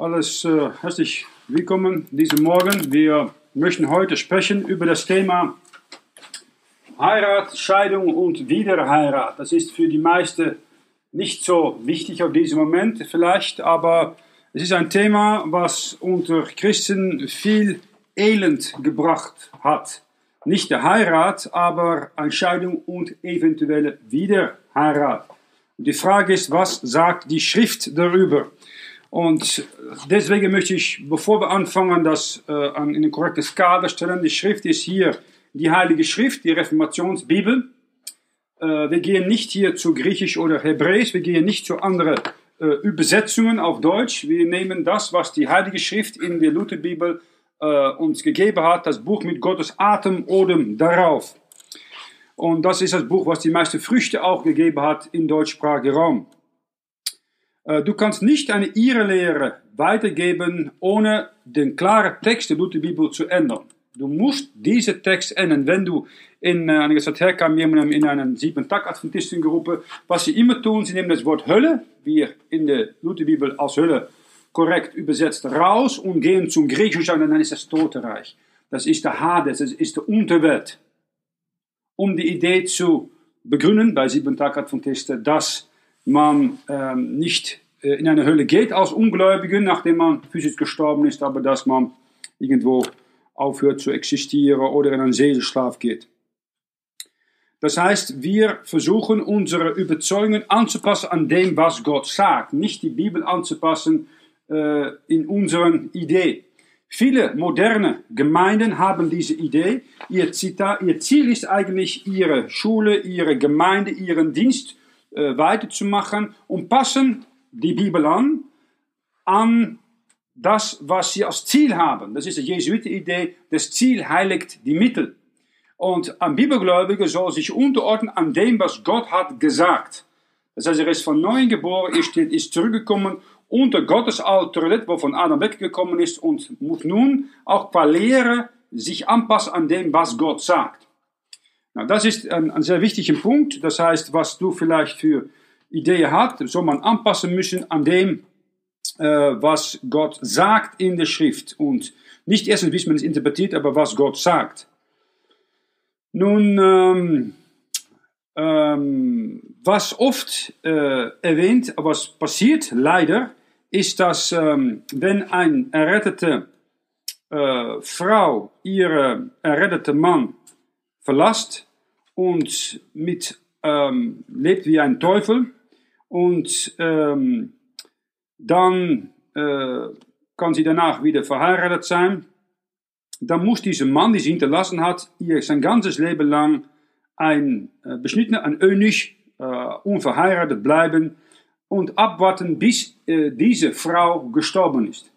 Alles äh, herzlich willkommen diesen Morgen. Wir möchten heute sprechen über das Thema Heirat, Scheidung und Wiederheirat. Das ist für die meisten nicht so wichtig auf diesem Moment vielleicht, aber es ist ein Thema, was unter Christen viel Elend gebracht hat. Nicht der Heirat, aber eine Scheidung und eventuelle Wiederheirat. Die Frage ist, was sagt die Schrift darüber? Und deswegen möchte ich, bevor wir anfangen, das äh, in eine korrekte Skala stellen, die Schrift ist hier die Heilige Schrift, die Reformationsbibel. Äh, wir gehen nicht hier zu Griechisch oder Hebräisch, wir gehen nicht zu anderen äh, Übersetzungen auf Deutsch. Wir nehmen das, was die Heilige Schrift in der Lutherbibel äh, uns gegeben hat, das Buch mit Gottes Atem, Odem darauf. Und das ist das Buch, was die meisten Früchte auch gegeben hat im deutschsprachigen Raum. Äh, du kannst nicht eine Irrlehre weitergeben, ohne den klaren Text der Lutherbibel zu ändern. Du musst diese Text ändern. Wenn du in äh, eine Zeit herkam, jemandem in einer Sieben-Tag-Adventistengruppe, was sie immer tun, sie nehmen das Wort Hölle, wie in der Lutherbibel als Hölle korrekt übersetzt, raus und gehen zum Griechischen und dann ist das Totenreich. Das ist der Hades, das ist die Unterwelt. Um die Idee zu begründen bei Sieben-Tag-Adventisten, dass man ähm, nicht in eine Hölle geht als Ungläubigen, nachdem man physisch gestorben ist, aber dass man irgendwo aufhört zu existieren oder in einen Seelenschlaf geht. Das heißt, wir versuchen unsere Überzeugungen anzupassen an dem, was Gott sagt, nicht die Bibel anzupassen äh, in unseren Idee. Viele moderne Gemeinden haben diese Idee. Ihr, Zita ihr Ziel ist eigentlich, ihre Schule, ihre Gemeinde, ihren Dienst äh, weiterzumachen und passen die Bibel an, an das, was sie als Ziel haben. Das ist die Jesuitenidee, das Ziel heiligt die Mittel. Und ein Bibelgläubiger soll sich unterordnen an dem, was Gott hat gesagt. Das heißt, er ist von neuem geboren, ist, ist zurückgekommen unter Gottes Autorität, wovon Adam weggekommen ist und muss nun auch qua Lehre sich anpassen an dem, was Gott sagt. Nou, das ist ein, ein sehr wichtiger Punkt. Das heißt, was du vielleicht für Ideen hast, soll man anpassen müssen an dem, äh, was Gott sagt in der Schrift. Und nicht erst, wie man es interpretiert, aber was Gott sagt. Nun, ähm, ähm, was oft äh, erwähnt, was passiert leider, ist, dass ähm, wenn eine errettete äh, Frau ihre errettete Mann verlasst und mit, ähm, lebt wie ein Teufel und ähm, dann äh, kann sie danach wieder verheiratet sein, dann muss dieser Mann, die sie hinterlassen hat, ihr sein ganzes Leben lang ein äh, beschnittener, ein Eunuch, äh, unverheiratet bleiben und abwarten, bis äh, diese Frau gestorben ist.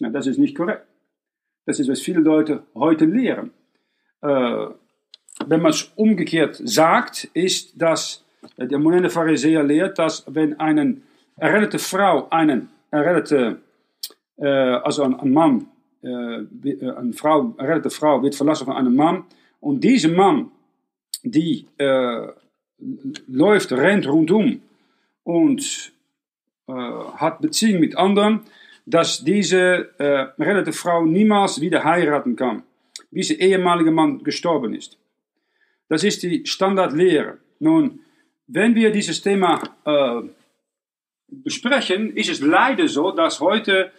Na, das ist nicht korrekt. Das ist, was viele Leute heute lehren. Äh, wenn man es umgekehrt sagt, ist, dass der moderne Pharisäer lehrt, dass wenn eine errettete Frau einen errettete, äh, also ein, ein Mann, äh, eine Frau, errettete Frau wird verlassen von einem Mann und dieser Mann, die äh, läuft, rennt rundum und äh, hat Beziehung mit anderen, dass diese äh, errettete Frau niemals wieder heiraten kann, bis ihr ehemaliger Mann gestorben ist. Das ist die Standardlehre. Nun, wenn wir dieses Thema äh, besprechen, ist es leider so, dass heute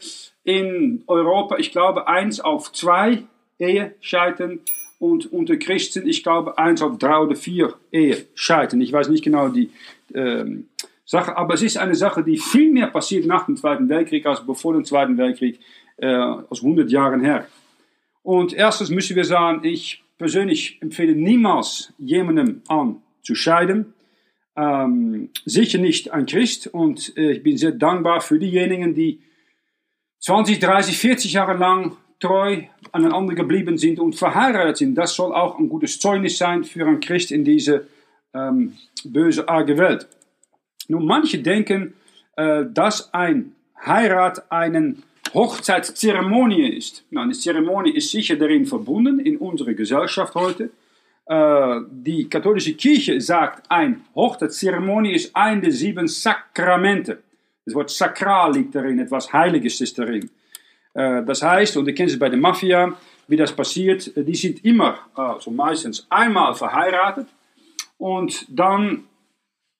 in Europa, ich glaube, eins auf zwei Ehe scheitern und unter Christen, ich glaube, eins auf drei oder vier Ehe scheitern. Ich weiß nicht genau die ähm, Sache, aber es ist eine Sache, die viel mehr passiert nach dem Zweiten Weltkrieg als bevor dem Zweiten Weltkrieg, äh, aus 100 Jahren her. Und erstens müssen wir sagen, ich persönlich empfehle niemals jemandem an zu scheiden. Ähm, sicher nicht ein Christ und äh, ich bin sehr dankbar für diejenigen, die 20, 30, 40 Jahre lang treu aneinander geblieben sind und verheiratet sind. Das soll auch ein gutes Zeugnis sein für einen Christ in diese ähm, böse, arge Welt. Nun, manche denken, äh, dass ein Heirat einen Hochzeitszeremonie ist. Nou, die Zeremonie ist sicher darin verbunden in unserer Gesellschaft heute. Äh, die katholische Kirche sagt, ein Hochzeitszeremonie ist ein der sieben Sakramente. Das Wort sakral liegt darin, etwas Heiliges ist darin. Äh, das heißt, und ihr kennt es bei der Mafia, wie das passiert, die sind immer, also meistens einmal verheiratet und dann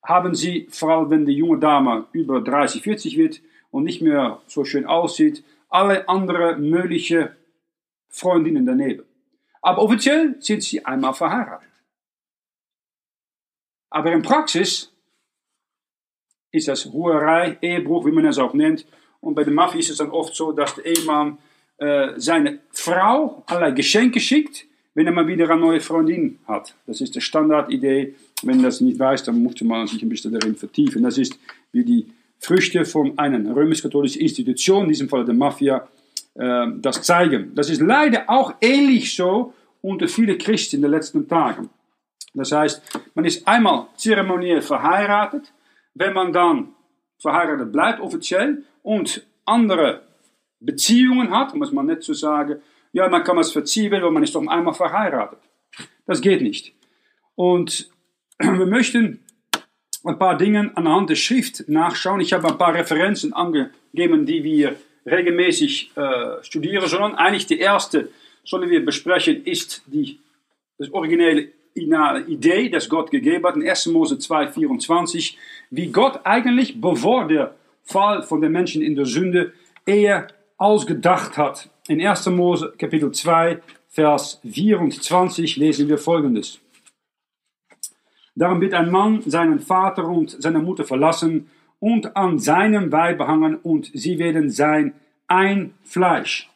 haben sie, vor allem wenn die junge Dame über 30, 40 wird und nicht mehr so schön aussieht, alle anderen mögliche Freundinnen daneben. Aber offiziell sind sie einmal verheiratet. Aber in Praxis ist das Huerei, Ehebruch, wie man es auch nennt. Und bei der Mafia ist es dann oft so, dass der Ehemann äh, seine Frau allerlei Geschenke schickt, wenn er mal wieder eine neue Freundin hat. Das ist die Standardidee. Wenn das nicht weiß, dann muss man sich ein bisschen darin vertiefen. Das ist wie die Früchte von einer römisch-katholischen Institution, in diesem Fall der Mafia, äh, das zeigen. Das ist leider auch ähnlich so unter vielen Christen in den letzten Tagen. Das heißt, man ist einmal zeremoniell verheiratet, wenn man dann verheiratet bleibt offiziell und andere Beziehungen hat, muss man nicht so sagen, ja, man kann es verziehen, weil man ist doch einmal verheiratet. Das geht nicht. Und wir möchten ein paar Dinge anhand der Schrift nachschauen. Ich habe ein paar Referenzen angegeben, die wir regelmäßig äh, studieren sollen. Eigentlich die erste sollen wir besprechen, ist die, das originelle Idee, das Gott gegeben hat in 1. Mose 2, 24, wie Gott eigentlich, bevor der Fall von den Menschen in der Sünde, eher ausgedacht hat. In 1. Mose Kapitel 2, Vers 24 lesen wir folgendes. Darum wird ein Mann seinen Vater und seine Mutter verlassen und an seinem Weib hangen und sie werden sein ein Fleisch.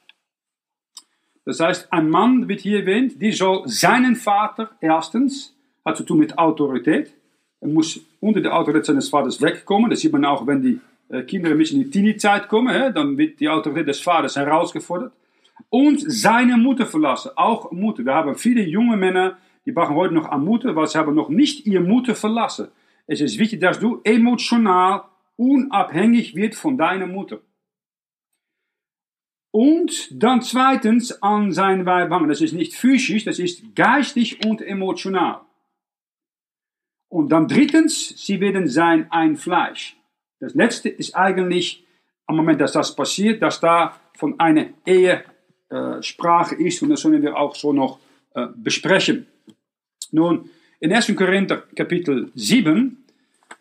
Das heißt, ein Mann wird hier erwähnt, die soll seinen Vater erstens, hat zu tun mit Autorität, er muss unter der Autorität seines Vaters wegkommen. Das sieht man auch, wenn die äh, Kinder ein bisschen in die Teenie-Zeit kommen, dann wird die Autorität des Vaters herausgefordert. Und seine Mutter verlassen, auch Mutter. Wir haben viele junge Männer, die brauchen heute noch an Mutter, weil sie haben noch nicht ihre Mutter verlassen. Es ist wichtig, dass du emotional unabhängig wird von deiner Mutter. Und dann zweitens an sein Weib hangen. Das ist nicht physisch, das ist geistig und emotional. Und dann drittens, sie werden sein ein Fleisch. Das letzte ist eigentlich, am Moment, dass das passiert, dass da von einer Ehe äh, Sprache ist und das sollen wir auch so noch äh, besprechen. Nun, in 1. Korinther Kapitel 7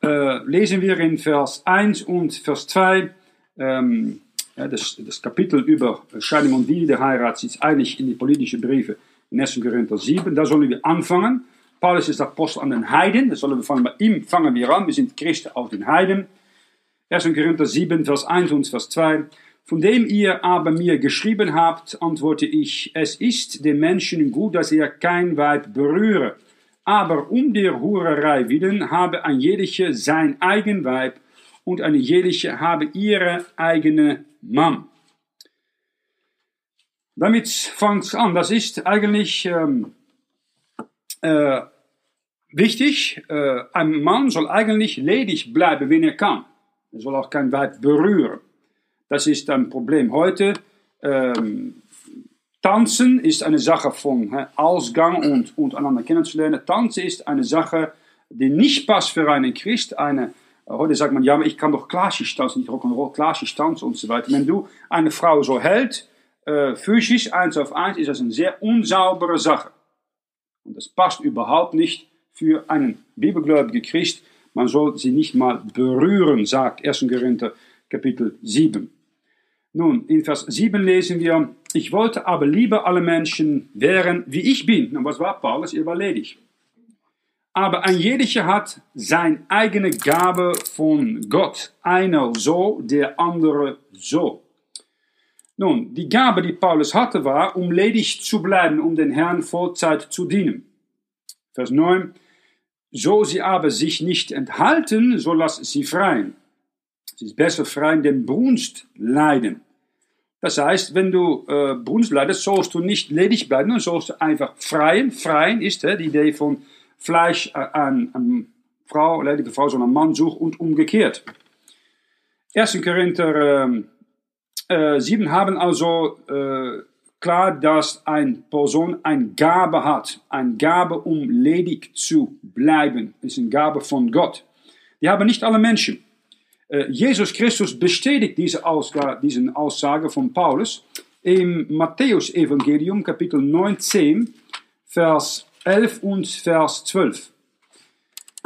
äh, lesen wir in Vers 1 und Vers 2, ähm, ja, das, das, Kapitel über Scheidung und Wiederheirat ist eigentlich in die politischen Briefe in 1. Korinther 7. Da sollen wir anfangen. Paulus ist Apostel an den Heiden. Da sollen wir fangen, bei ihm fangen wir an. Wir sind Christen auf den Heiden. 1. Korinther 7, Vers 1 und Vers 2. Von dem ihr aber mir geschrieben habt, antworte ich, es ist dem Menschen gut, dass er kein Weib berühre. Aber um der Hurerei willen habe ein jeder sein eigen Weib und eine jede habe ihre eigene Mann. Damit fängt es an. Das ist eigentlich ähm, äh, wichtig. Äh, ein Mann soll eigentlich ledig bleiben, wenn er kann. Er soll auch kein Weib berühren. Das ist ein Problem heute. Ähm, Tanzen ist eine Sache von he, Ausgang und, und einander kennenzulernen. Tanzen ist eine Sache, die nicht passt für einen Christ. Eine, heute sagt man, ja, aber ich kann doch klassisch tanzen, nicht Rock'n'Roll, klassisch tanzen und so weiter. Wenn du eine Frau so hält, äh, physisch eins auf eins, ist das eine sehr unsaubere Sache. Und das passt überhaupt nicht für einen bibelgläubigen Christ. Man soll sie nicht mal berühren, sagt 1. Korinther Kapitel 7. Nun, in Vers 7 lesen wir, ich wollte aber lieber alle Menschen wären, wie ich bin. Und was war Paulus? Er war ledig. Aber ein jeder hat seine eigene Gabe von Gott. Einer so, der andere so. Nun, die Gabe, die Paulus hatte, war, um ledig zu bleiben, um den Herrn Vollzeit zu dienen. Vers 9. So sie aber sich nicht enthalten, so lass sie freien. Es ist besser freien, denn Brunst leiden. Das heißt, wenn du äh, Brunst leidest, sollst du nicht ledig bleiben, dann sollst du einfach freien. Freien ist äh, die Idee von Fleisch äh, an, an Frau, ledige Frau, sondern Mann sucht und umgekehrt. 1. Korinther äh, 7 haben also äh, klar, dass eine Person eine Gabe hat. Eine Gabe, um ledig zu bleiben. Das ist eine Gabe von Gott. Die haben nicht alle Menschen. Äh, Jesus Christus bestätigt diese Aussage, von Paulus im Matthäus-Evangelium, Kapitel 19, Vers 11 und Vers 12.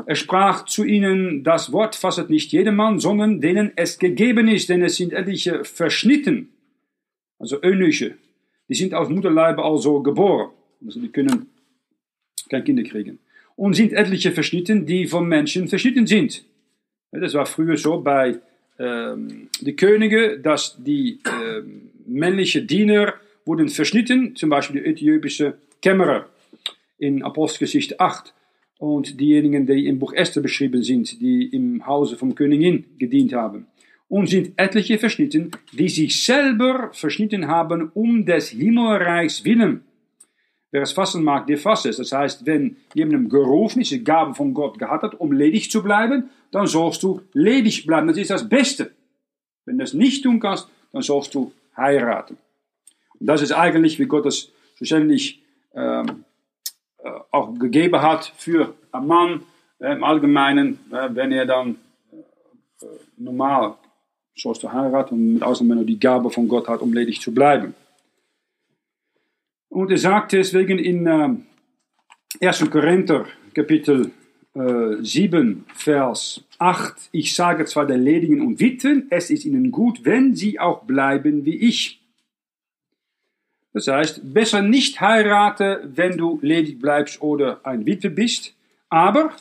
Er sprach zu ihnen, das Wort fasset nicht jedermann, sondern denen es gegeben ist, denn es sind etliche verschnitten, also Eunuche, die sind aus Mutterleibe also geboren, also die können kein Kinder kriegen. Und sind etliche verschnitten, die vom Menschen verschnitten sind. Das war früher so bei ähm, den Königen, dass die ähm, männlichen Diener wurden verschnitten, zum Beispiel die äthiopische Kämmerer in Apostelgeschichte 8 und diejenigen, die im Buch Esther beschrieben sind, die im Hause vom Königin gedient haben. Und sind etliche verschnitten, die sich selber verschnitten haben um des Himmelreichs willen. Wer es fassen mag, der fasse es. Das heißt, wenn jemandem gerufen ist, die Gabe von Gott gehabt hat, um ledig zu bleiben, dann sollst du ledig bleiben. Das ist das Beste. Wenn du das nicht tun kannst, dann sollst du heiraten. Und das ist eigentlich, wie Gott es schlussendlich ähm, äh, auch gegeben hat für einen Mann äh, im Allgemeinen, äh, wenn er dann äh, normal sollst du heiraten und mit Ausnahme, wenn er die Gabe von Gott hat, um ledig zu bleiben. Und er sagt deswegen in äh, 1. Korinther Kapitel äh, 7, Vers 8, ich sage zwar den Ledigen und Witwen, es ist ihnen gut, wenn sie auch bleiben wie ich. Das heißt, besser nicht heiraten, wenn du ledig bleibst oder ein Witwe bist. Aber,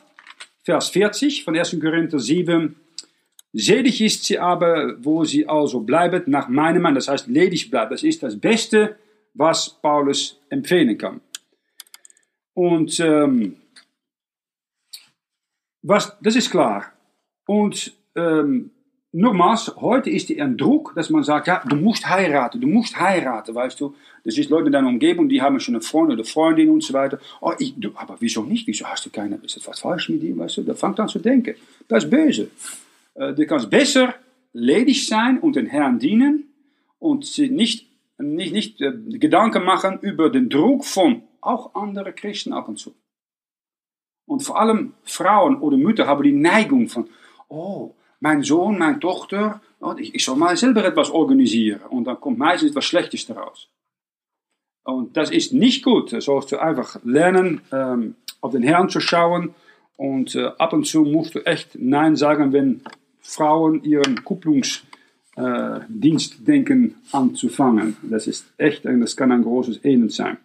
Vers 40 von 1. Korinther 7, selig ist sie aber, wo sie also bleibt, nach meinem Mann. Das heißt, ledig bleibt. Das ist das Beste, was Paulus empfehlen kann. Und ähm, was, das ist klar. Und ähm, nochmals, heute ist ein Druck, dass man sagt, ja, du musst heiraten, du musst heiraten, weißt du. Das ist Leute in deiner Umgebung, die haben schon eine Freund oder Freundin und so weiter. Oh, ich, du, aber wieso nicht? Wieso hast du keine, ist etwas falsch mit dir, weißt du? Da fängt an zu denken. Das ist böse. Äh, du kannst besser ledig sein und den Herrn dienen und nicht nicht, nicht äh, Gedanken machen über den Druck von auch andere Christen ab und zu. Und vor allem Frauen oder Mütter haben die Neigung von, oh, mein Sohn, meine Tochter, oh, ich, ich soll mal selber etwas organisieren. Und dann kommt meistens etwas Schlechtes daraus. Und das ist nicht gut. Da sollst du einfach lernen, ähm, auf den Herrn zu schauen. Und äh, ab und zu musst du echt Nein sagen, wenn Frauen ihren Kupplungs äh, Dienstdenken anzufangen. Das ist echt, das kann ein großes Elend sein.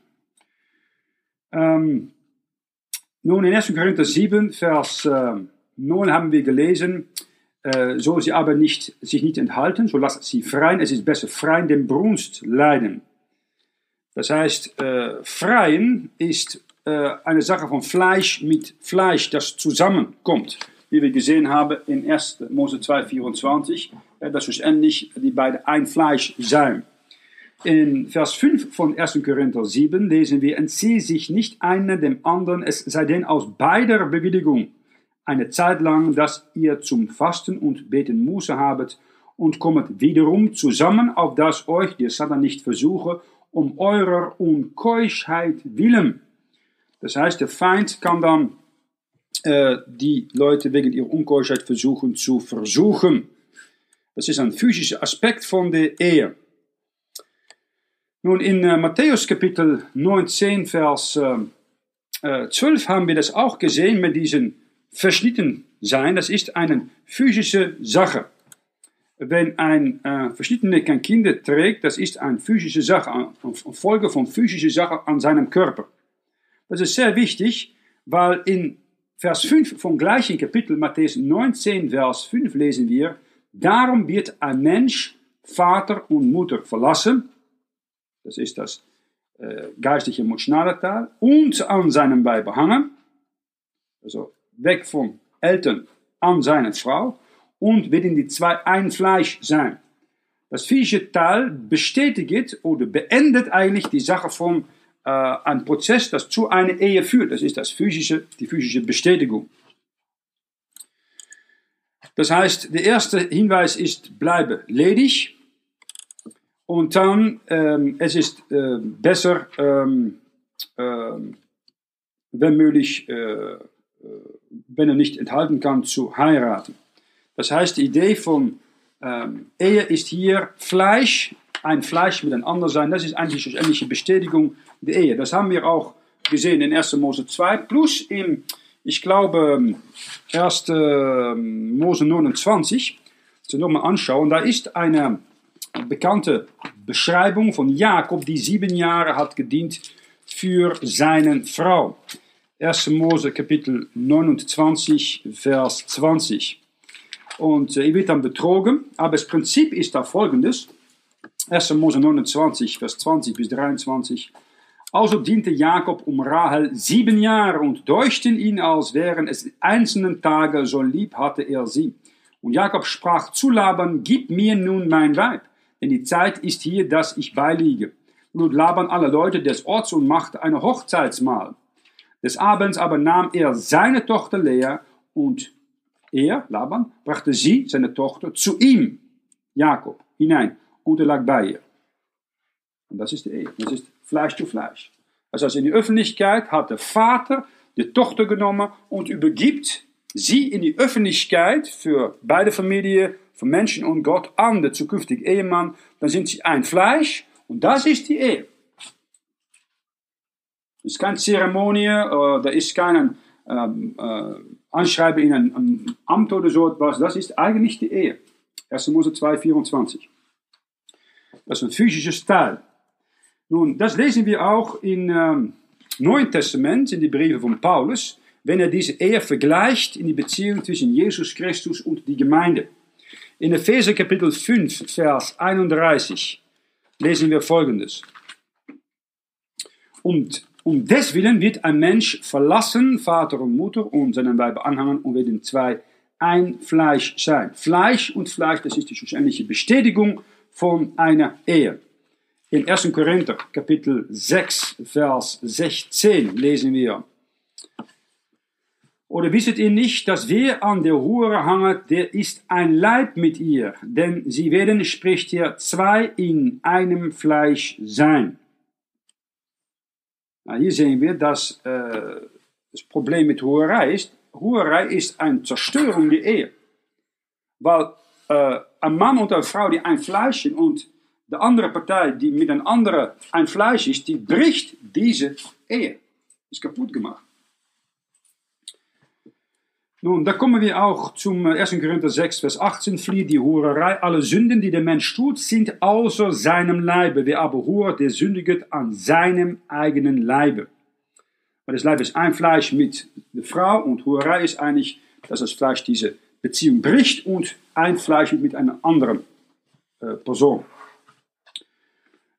Ähm, nun, in 1. Korinther 7, Vers äh, 9 haben wir gelesen, äh, soll sie aber nicht, sich nicht enthalten, so lasst sie freien, es ist besser freien den Brunst leiden. Das heißt, äh, freien ist eine Sache von Fleisch mit Fleisch, das zusammenkommt wie wir gesehen haben in 1. Mose 2, 24, dass schlussendlich die beiden ein Fleisch sein. In Vers 5 von 1. Korinther 7 lesen wir, entziehe sich nicht einer dem anderen, es sei denn aus beider Bewilligung eine Zeit lang, dass ihr zum Fasten und Beten Muße habet und kommet wiederum zusammen, auf dass euch der Satan nicht versuche, um eurer Unkeuschheit willen. Das heißt, der Feind kann dann äh, die Leute wegen ihrer Unkeuschheit versuchen zu versuchen. Das ist ein physischer Aspekt von der Ehe. Nun, in äh, Matthäus Kapitel 19, Vers äh, 12 haben wir das auch gesehen mit diesem verschnitten sein. Das ist eine physische Sache. Wenn ein äh, Verschnittene kein Kinder trägt, das ist eine physische Sache, eine Folge von physischer Sache an seinem Körper. Das ist sehr wichtig, weil in Vers 5 vom gleichen Kapitel, Matthäus 19, Vers 5 lesen wir, Darum wird ein Mensch Vater und Mutter verlassen, das ist das äh, geistige emotionale Teil, und an seinem Weib hangen, also weg von Eltern an seine Frau, und werden die zwei ein Fleisch sein. Das physische Teil bestätigt oder beendet eigentlich die Sache von äh, ein Prozess, das zu einer Ehe führt. Das ist das physische, die physische Bestätigung. Das heißt, der erste Hinweis ist, bleibe ledig. Und dann, ähm, es ist äh, besser, ähm, ähm, wenn möglich, äh, äh, wenn er nicht enthalten kann, zu heiraten. Das heißt, die Idee von ähm, Ehe ist hier Fleisch, ein Fleisch miteinander sein. Das ist eigentlich eine ähnliche Bestätigung der Ehe. Das haben wir auch gesehen in 1. Mose 2, plus in, ich glaube, 1. Mose 29. Das nochmal anschauen. Da ist eine bekannte Beschreibung von Jakob, die sieben Jahre hat gedient für seine Frau. 1. Mose Kapitel 29, Vers 20. Und äh, er wird dann betrogen, aber das Prinzip ist da folgendes. 1. Mose 29, Vers 20 bis 23. Also diente Jakob um Rahel sieben Jahre und deuchten ihn, als wären es einzelne Tage, so lieb hatte er sie. Und Jakob sprach zu Laban, gib mir nun mein Weib, denn die Zeit ist hier, dass ich beiliege. Und Laban alle Leute des Orts und machte eine Hochzeitsmahl. Des Abends aber nahm er seine Tochter Lea und er, Laban, brachte sie, seine Tochter, zu ihm, Jakob, hinein und er lag bei ihr. Und das ist die Ehe. Das ist Fleisch zu Fleisch. Also in die Öffentlichkeit hat der Vater die Tochter genommen und übergibt sie in die Öffentlichkeit für beide Familien, für Menschen und Gott an den zukünftigen Ehemann. Dann sind sie ein Fleisch und das ist die Ehe. Es ist keine Zeremonie, da ist kein ähm, äh, Anschreiben in ein, ein, Amt oder so etwas. Das ist eigentlich die Ehe. 1. Mose 2, 24. Das ist ein physisches Teil. Nun, das lesen wir auch im ähm, Neuen Testament, in die Briefe von Paulus, wenn er diese Ehe vergleicht in die Beziehung zwischen Jesus Christus und die Gemeinde. In Epheser Kapitel 5, Vers 31 lesen wir folgendes. Und um deswillen wird ein Mensch verlassen, Vater und Mutter, und seinen Weib anhängen und werden zwei ein Fleisch sein. Fleisch und Fleisch, das ist die schlussendliche Bestätigung von einer Ehe. In 1. Korinther Kapitel 6, Vers 16 lesen wir. Oder wisset ihr nicht, dass wer an der Hure hanget, der ist ein Leib mit ihr, denn sie werden, spricht hier, zwei in einem Fleisch sein. Nou, hier sehen wir, dass äh, das Problem mit Hurerei ist, Hurerei ist eine Zerstörung der Ehe. Weil äh, ein Mann und eine Frau, die ein Fleisch sind und die andere Partei, die mit einem anderen ein Fleisch ist, die bricht diese Ehe. Ist kaputt gemacht. Nun, da kommen wir auch zum 1. Äh, Korinther 6, Vers 18. Flieht die Hurerei. Alle Sünden, die der Mensch tut, sind außer seinem Leibe. Wer aber hurt, der sündiget an seinem eigenen Leibe. Weil das Leib ist ein Fleisch mit der Frau und Hurerei ist eigentlich, dass das Fleisch diese Beziehung bricht und ein Fleisch mit einer anderen äh, Person.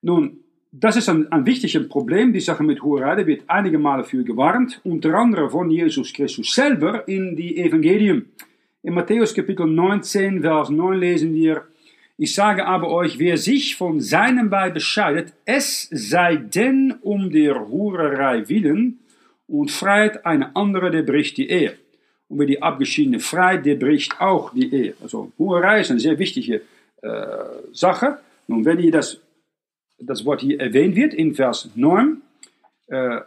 Nun, das ist ein, ein wichtiges Problem, die Sache mit Hurerei, wird einige Male für gewarnt, unter anderem von Jesus Christus selber in die Evangelien. In Matthäus Kapitel 19, Vers 9 lesen wir, ich sage aber euch, wer sich von seinem Weib bescheidet, es sei denn um der Hurerei willen und freiet eine andere, der bricht die Ehe. Und wer die abgeschiedene freit, der bricht auch die Ehe. Also Hurerei ist eine sehr wichtige äh, Sache. Nun, wenn ihr das das Wort hier erwähnt wird in Vers 9, äh,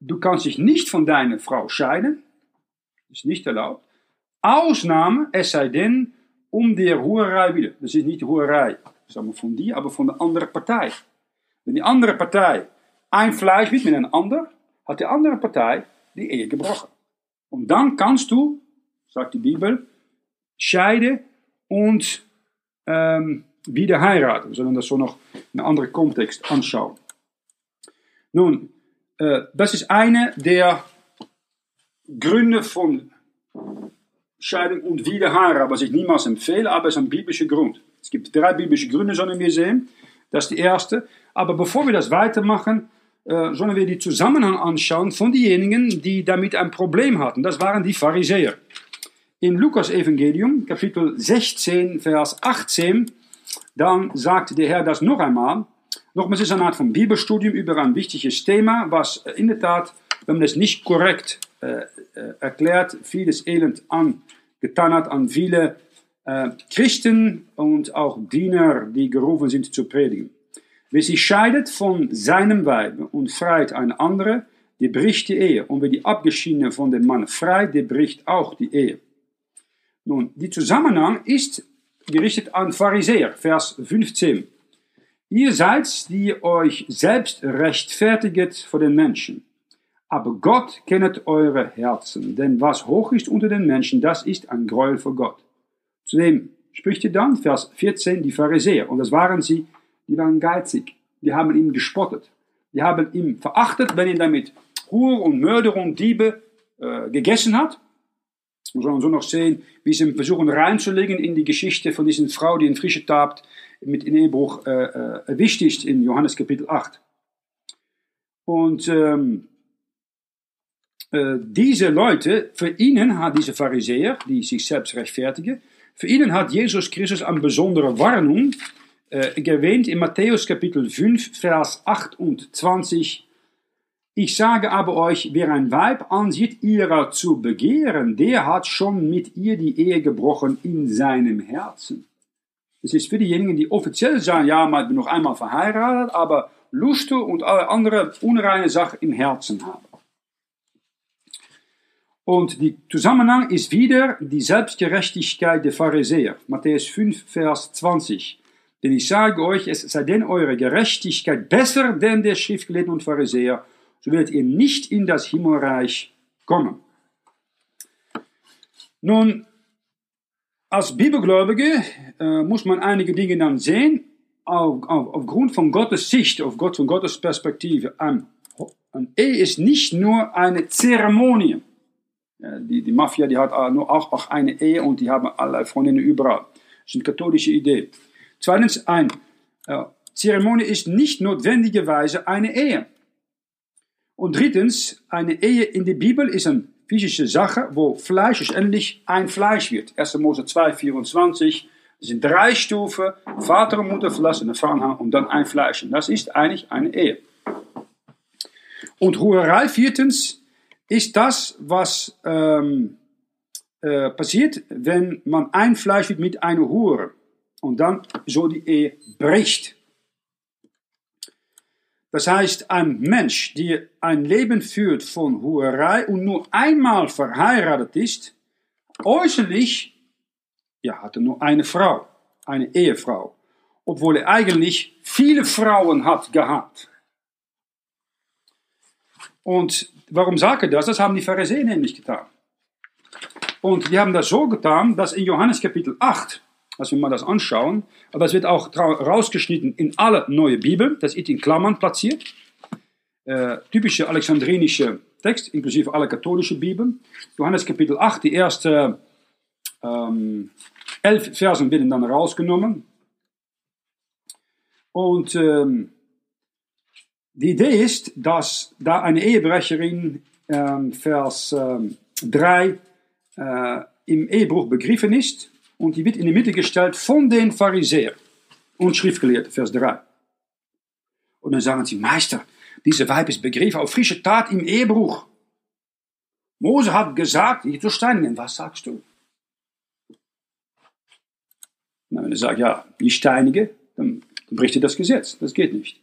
du kannst dich nicht von deiner Frau scheiden, ist nicht erlaubt. Ausnahme, es sei denn, um der Hurerei wieder. Das ist nicht die Hurerei, sagen wir von dir, aber von der anderen Partei. Wenn die andere Partei ein Fleisch mit einer anderen, hat die andere Partei die Ehe gebrochen. Und dann kannst du, sagt die Bibel, scheiden und ähm, wieder heiraten. Wir sollen das so noch in einem anderen Kontext anschauen. Nun, äh, das ist eine der Gründe von Scheidung und Wiederheirat, was ich niemals empfehle, aber es ist ein biblischer Grund. Es gibt drei biblische Gründe, sollen wir sehen. Das ist die erste. Aber bevor wir das weitermachen, sollen wir die Zusammenhang anschauen von denjenigen, die damit ein Problem hatten. Das waren die Pharisäer. In Lukas Evangelium, Kapitel 16, Vers 18, dann sagt der Herr das noch einmal. Nochmals ist eine Art von Bibelstudium über ein wichtiges Thema, was in der Tat, wenn man es nicht korrekt äh, äh, erklärt, vieles Elend angetan hat an viele äh, Christen und auch Diener, die gerufen sind zu predigen. Wer sich scheidet von seinem Weib und freit eine andere, der bricht die Ehe. Und wer die Abgeschiedene von dem Mann freit, der bricht auch die Ehe. Nun, die Zusammenhang ist gerichtet an Pharisäer, Vers 15. Ihr seid, die euch selbst rechtfertiget vor den Menschen. Aber Gott kennet eure Herzen, denn was hoch ist unter den Menschen, das ist ein Gräuel vor Gott. Zudem spricht ihr dann, Vers 14, die Pharisäer, und das waren sie, die waren geizig, die haben ihn gespottet, die haben ihn verachtet, wenn er damit Ruhe und Mörder und Diebe äh, gegessen hat. Wir sollen so noch sehen, wie sie versuchen reinzulegen in die Geschichte von dieser Frau, die in frische Tat mit in Ehebruch äh, äh, erwischt ist in Johannes Kapitel 8. Und ähm, äh, diese Leute, für ihnen hat diese Pharisäer, die sich selbst rechtfertigen, für ihnen hat Jesus Christus eine besondere Warnung äh, erwähnt in Matthäus Kapitel 5, Vers 28. Ich sage aber euch, wer ein Weib ansieht, ihrer zu begehren, der hat schon mit ihr die Ehe gebrochen in seinem Herzen. Es ist für diejenigen, die offiziell sagen, ja, man bin noch einmal verheiratet, aber Lust und alle andere unreine Sachen im Herzen haben. Und der Zusammenhang ist wieder die Selbstgerechtigkeit der Pharisäer. Matthäus 5, Vers 20. Denn ich sage euch, es sei denn eure Gerechtigkeit besser denn der Schriftgelehrten und Pharisäer, so werdet ihr nicht in das Himmelreich kommen. Nun, als Bibelgläubige äh, muss man einige Dinge dann sehen, auf, auf, aufgrund von Gottes Sicht, auf Gott, von Gottes Perspektive. Ein, ein Ehe ist nicht nur eine Zeremonie. Ja, die, die Mafia die hat nur auch, auch eine Ehe und die haben alle Freundinnen überall. Das ist eine katholische Idee. Zweitens, eine äh, Zeremonie ist nicht notwendigerweise eine Ehe. Und drittens, eine Ehe in der Bibel ist eine physische Sache, wo Fleisch schlussendlich ein Fleisch wird. 1. Mose 2, 24. Das sind drei Stufen, Vater und Mutter verlassen, Erfahren und dann ein Fleisch. Und das ist eigentlich eine Ehe. Und Hurerei viertens ist das, was ähm, äh, passiert, wenn man ein Fleisch wird mit einer Hure und dann so die Ehe bricht. Das heißt, ein Mensch, der ein Leben führt von Hurerei und nur einmal verheiratet ist, äußerlich, ja, hat er nur eine Frau, eine Ehefrau, obwohl er eigentlich viele Frauen hat gehabt. Und warum sage ich das? Das haben die Pharisäer nämlich getan. Und die haben das so getan, dass in Johannes Kapitel 8 als wir mal das anschauen. Aber es wird auch rausgeschnitten in alle neue Bibel. Das ist in Klammern platziert. Äh, typische alexandrinische Text, inklusive alle katholische Bibeln. Johannes Kapitel 8, die ersten ähm, elf Versen werden dann rausgenommen. Und ähm, die Idee ist, dass da eine Ehebrecherin ähm, Vers ähm, 3 äh, im Ehebruch begriffen ist und die wird in die Mitte gestellt von den Pharisäern und Schriftgelehrten, Vers 3. Und dann sagen sie, Meister, diese Weib ist begriffen auf frische Tat im Ehebruch. Mose hat gesagt, die zu steinigen. Was sagst du? Na, wenn er sagt, ja, nicht steinige, dann, dann bricht er das Gesetz. Das geht nicht.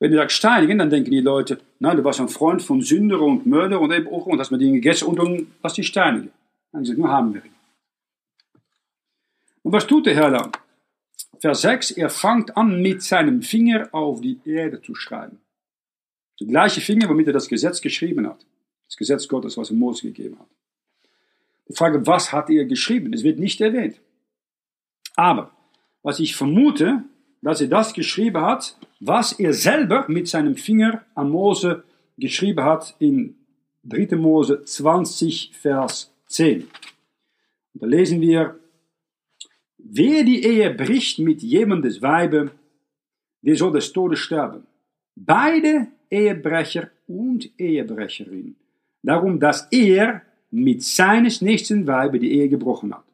Wenn er sagt steinigen, dann denken die Leute, na, du warst ein Freund von Sünder und Mörder und Ehebruch und hast mit ihnen gegessen und dann hast die steinigen. Dann sagt, nur haben wir ihn. Und was tut der Herr dann? Vers 6, er fängt an mit seinem Finger auf die Erde zu schreiben. Der gleiche Finger, womit er das Gesetz geschrieben hat. Das Gesetz Gottes, was er Mose gegeben hat. Die Frage, was hat er geschrieben? Es wird nicht erwähnt. Aber, was ich vermute, dass er das geschrieben hat, was er selber mit seinem Finger an Mose geschrieben hat in 3. Mose 20, Vers 10. Und da lesen wir, Wer die Ehe bricht mit jemandes Weibe, der soll des Todes sterben. Beide Ehebrecher und Ehebrecherin. Darum, dass er mit seines nächsten Weibe die Ehe gebrochen hat.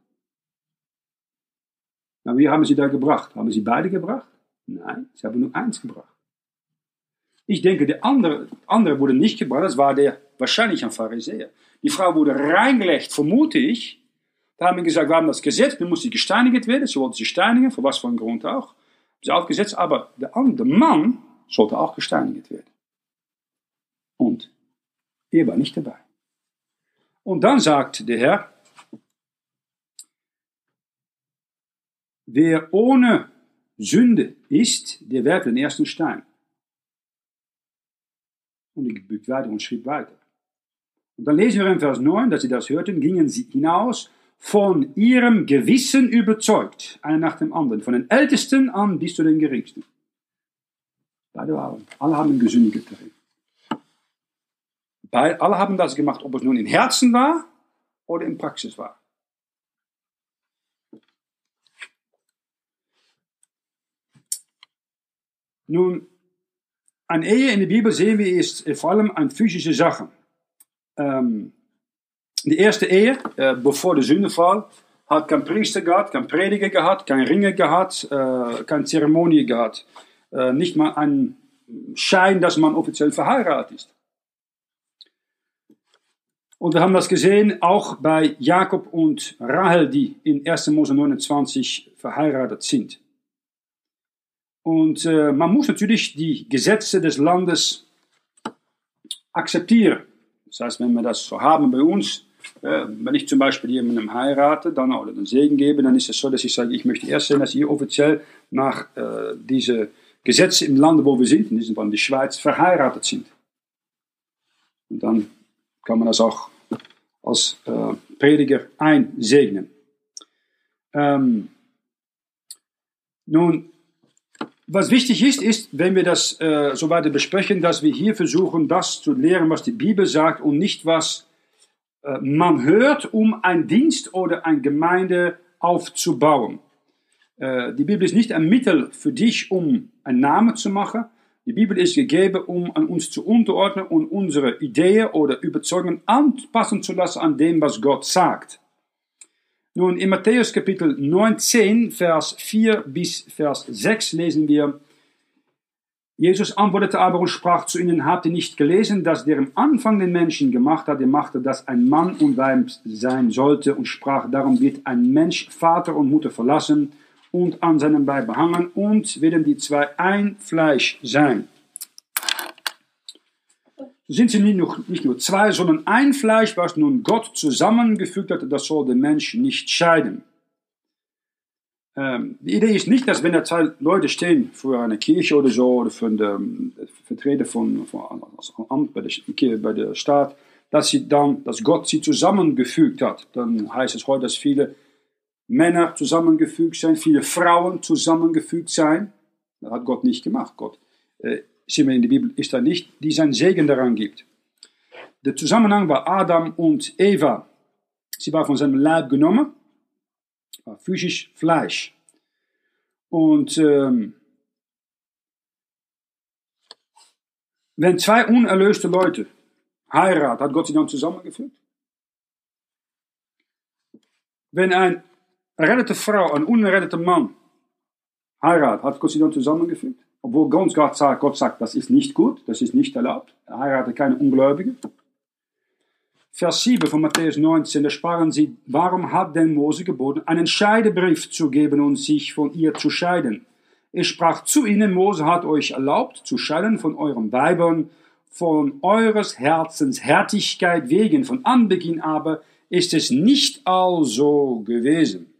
Na, wie haben sie da gebracht? Haben sie beide gebracht? Nein, sie haben nur eins gebracht. Ich denke, der andere, andere wurde nicht gebracht, das war der wahrscheinlich ein Pharisäer. Die Frau wurde reingelegt, vermute ich, da haben wir gesagt, wir haben das Gesetz, nun muss sie gesteinigt werden. Sie wollten sie steinigen, für was für einen Grund auch. Sie aufgesetzt, aber der andere Mann sollte auch gesteinigt werden. Und er war nicht dabei. Und dann sagt der Herr, wer ohne Sünde ist, der werft den ersten Stein. Und er bügt weiter und schrieb weiter. Und dann lesen wir in Vers 9, dass sie das hörten, gingen sie hinaus von ihrem Gewissen überzeugt, einer nach dem anderen, von den Ältesten an bis zu den Geringsten. Beide waren, alle haben gesündigt darin. Alle haben das gemacht, ob es nun im Herzen war oder in Praxis war. Nun, eine Ehe in der Bibel sehen wir ist vor allem eine physische Sache. Ähm, die erste Ehe, äh, bevor der Sündefall, hat kein Priester gehabt, kein Prediger gehabt, kein Ringe gehabt, äh, keine Zeremonie gehabt. Äh, nicht mal ein Schein, dass man offiziell verheiratet ist. Und wir haben das gesehen auch bei Jakob und Rahel, die in 1. Mose 29 verheiratet sind. Und äh, man muss natürlich die Gesetze des Landes akzeptieren. Das heißt, wenn wir das so haben bei uns, wenn ich zum Beispiel jemandem heirate dann, oder den Segen gebe, dann ist es so, dass ich sage, ich möchte erst sehen, dass ihr offiziell nach äh, diese Gesetze im Lande, wo wir sind, in diesem Fall die Schweiz, verheiratet sind. Und dann kann man das auch als äh, Prediger einsegnen. Ähm, nun, was wichtig ist, ist, wenn wir das äh, so weiter besprechen, dass wir hier versuchen, das zu lehren, was die Bibel sagt und nicht, was man hört, um einen Dienst oder eine Gemeinde aufzubauen. Äh, die Bibel ist nicht ein Mittel für dich, um einen Namen zu machen, die Bibel ist gegeben, um an uns zu unterordnen und unsere Ideen oder Überzeugungen anpassen zu lassen an dem, was Gott sagt. Nun, in Matthäus Kapitel 19, Vers 4 bis Vers 6 lesen wir, Jesus antwortete aber und sprach zu ihnen, habt ihr nicht gelesen, dass der im Anfang den Menschen gemacht hat, der machte, dass ein Mann und Weib sein sollte und sprach, darum wird ein Mensch Vater und Mutter verlassen und an seinem Leib behangen und werden die zwei ein Fleisch sein. Sind sie nicht nur, nicht nur zwei, sondern ein Fleisch, was nun Gott zusammengefügt hat, das soll der Mensch nicht scheiden. Ähm, die Idee ist nicht, dass wenn da zwei Leute stehen für eine Kirche oder so, oder für den Vertreter von, von als Amt bei der, bei der Staat, dass sie dann, dass Gott sie zusammengefügt hat. Dann heißt es heute, dass viele Männer zusammengefügt sein, viele Frauen zusammengefügt sein. Das hat Gott nicht gemacht. Gott, äh, sehen wir in der Bibel, ist da nicht, die sein Segen daran gibt. Der Zusammenhang war Adam und Eva. Sie war von seinem Leib genommen, war physisch Fleisch. Und ähm, wenn zwei unerlöste Leute heiraten, hat Gott sie dann zusammengefügt? Wenn ein errettete Frau, ein unerretteter Mann heiratet, hat Gott sie dann zusammengefügt? Obwohl Gott sagt, Gott sagt, das ist nicht gut, das ist nicht erlaubt. Er heiratet keine Ungläubigen. Vers 7 von Matthäus 19, da sprachen sie, warum hat denn Mose geboten, einen Scheidebrief zu geben und sich von ihr zu scheiden? Er sprach zu ihnen, Mose hat euch erlaubt, zu scheiden von euren Weibern, von eures Herzens Härtigkeit wegen, von Anbeginn aber ist es nicht also gewesen.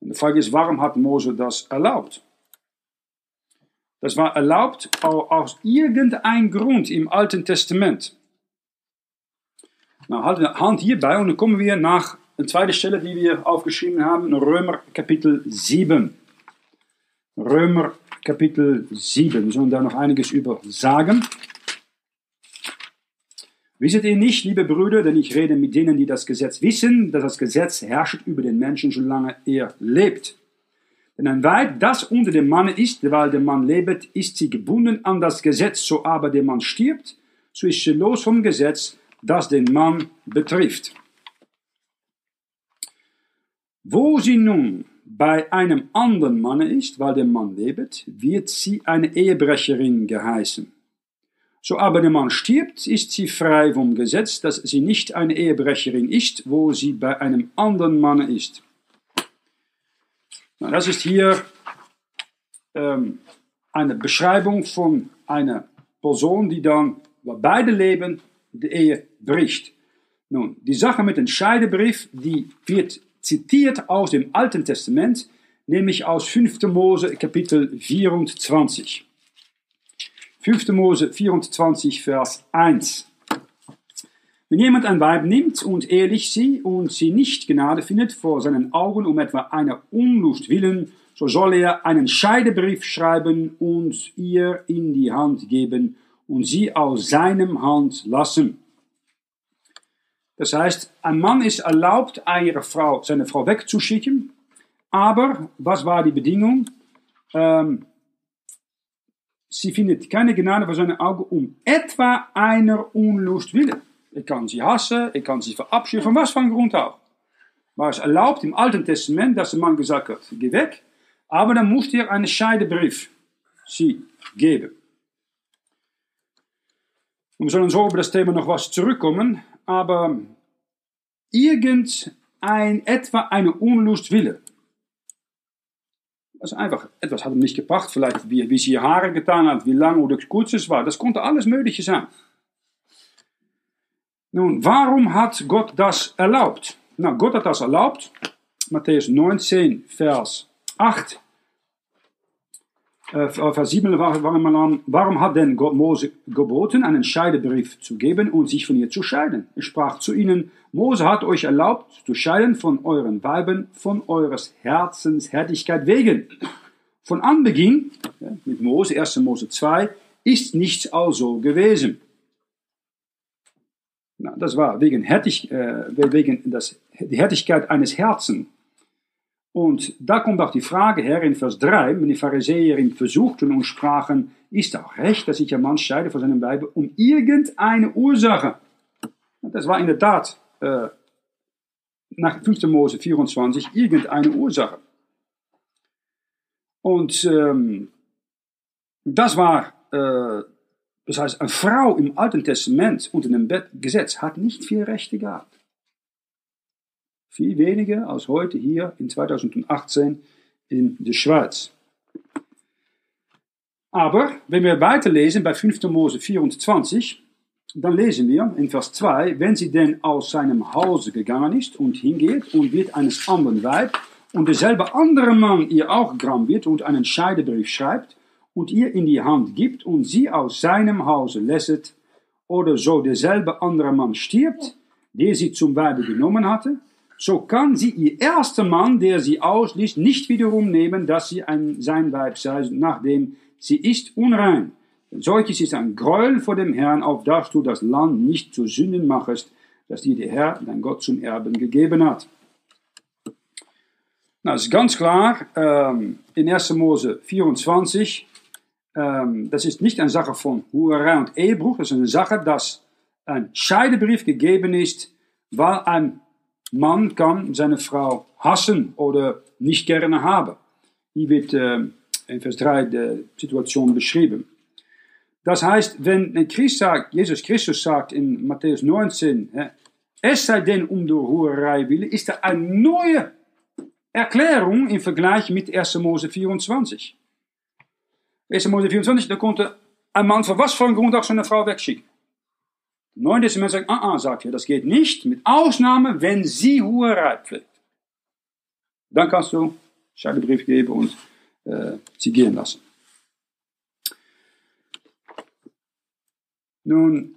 Und die Frage ist, warum hat Mose das erlaubt? Das war erlaubt aus irgendeinem Grund im Alten Testament. Na, Hand hierbei und dann kommen wir nach der zweiten Stelle, die wir aufgeschrieben haben, Römer Kapitel 7. Römer Kapitel 7. Wir sollen da noch einiges über sagen. Wisset ihr nicht, liebe Brüder, denn ich rede mit denen, die das Gesetz wissen, dass das Gesetz herrscht über den Menschen, solange er lebt. Denn ein Weib, das unter dem Mann ist, weil der Mann lebt, ist sie gebunden an das Gesetz, so aber der Mann stirbt, so ist sie los vom Gesetz, das den Mann betrifft. Wo sie nun bei einem anderen Mann ist, weil der Mann lebt, wird sie eine Ehebrecherin geheißen. So aber der Mann stirbt, ist sie frei vom Gesetz, dass sie nicht eine Ehebrecherin ist, wo sie bei einem anderen Mann ist. Na, das ist hier ähm, eine Beschreibung von einer Person, die dann bei beide leben, die Ehe bricht. Nun, die Sache mit dem Scheidebrief, die wird zitiert aus dem Alten Testament nämlich aus 5. Mose Kapitel 24. 5. Mose 24, Vers 1. Wenn jemand ein Weib nimmt und ehrlich sie und sie nicht Gnade findet vor seinen Augen um etwa einer Unlust willen, so soll er einen Scheidebrief schreiben und ihr in die Hand geben und sie aus seinem Hand lassen. Das heißt, ein Mann ist erlaubt, eine Frau, seine Frau wegzuschicken, aber was war die Bedingung? Ähm, sie findet keine Gnade vor seinen Augen um etwa einer Unlust willen. Ich kann sie hassen, ich kann sie verabschieden, von was von Grund auch. War es erlaubt im Alten Testament, dass der Mann gesagt hat, geh weg, aber dann musste er einen Scheidebrief sie geben. Und wir sollen so über das Thema noch was zurückkommen, aber irgendein, etwa eine Unlust Wille. Also einfach, etwas hat ihm nicht gebracht, vielleicht wie, wie sie ihr Haare getan hat, wie lang oder kurz es war. Das konnte alles Mögliche sein. Nun, warum hat Gott das erlaubt? Na, Gott hat das erlaubt. Matthäus 19, Vers 8. Äh, Vers 7 warum, warum hat denn Mose geboten, einen Scheidebrief zu geben und sich von ihr zu scheiden? Er sprach zu ihnen, Mose hat euch erlaubt, zu scheiden von euren Weiben, von eures Herzens Härtigkeit wegen. Von Anbeginn, mit Mose, 1. Mose 2, ist nichts also gewesen. Na, das war wegen, Härtig, äh, wegen das, die Härtigkeit eines Herzens. Und da kommt auch die Frage her in Vers 3, wenn die Pharisäer ihn versuchten und sprachen, ist auch recht, dass sich ein Mann scheide von seinem Weibe um irgendeine Ursache. Das war in der Tat äh, nach 5. Mose 24 irgendeine Ursache. Und ähm, das war, äh, das heißt, eine Frau im Alten Testament unter dem Gesetz hat nicht viel Rechte gehabt. Viel weniger als heute hier in 2018 in der Schweiz. Aber wenn wir weiterlesen bei 5. Mose 24, dann lesen wir in Vers 2, wenn sie denn aus seinem Hause gegangen ist und hingeht und wird eines anderen Weib und derselbe andere Mann ihr auch gram wird und einen Scheidebrief schreibt und ihr in die Hand gibt und sie aus seinem Hause lässet, oder so derselbe andere Mann stirbt, der sie zum Weibe genommen hatte, so kann sie ihr erster Mann, der sie ausliest, nicht wiederum nehmen, dass sie ein, sein Weib sei, nachdem sie ist unrein. Denn solches ist ein Gräuel vor dem Herrn, auf dass du das Land nicht zu Sünden machest, das dir der Herr, dein Gott, zum Erben gegeben hat. Na, es ist ganz klar, ähm, in 1. Mose 24, ähm, das ist nicht eine Sache von Hurerei und Ehebruch, das ist eine Sache, dass ein Scheidebrief gegeben ist, weil ein Mann kann seine Frau hassen oder nicht gerne haben. Hier wird äh, in Vers 3 die Situation beschrieben. Das heißt, wenn Christ sagt, Jesus Christus sagt in Matthäus 19, es sei denn um der Hurerei willen, ist da eine neue Erklärung im Vergleich mit 1. Mose 24. 1. Mose 24, da konnte ein Mann von was für einem Grund auch seine Frau wegschicken. Neun Testament sagt, ah, ah, sagt er, das geht nicht, mit Ausnahme, wenn sie Hurerei pflegt. Dann kannst du Scheidebrief geben und äh, sie gehen lassen. Nun,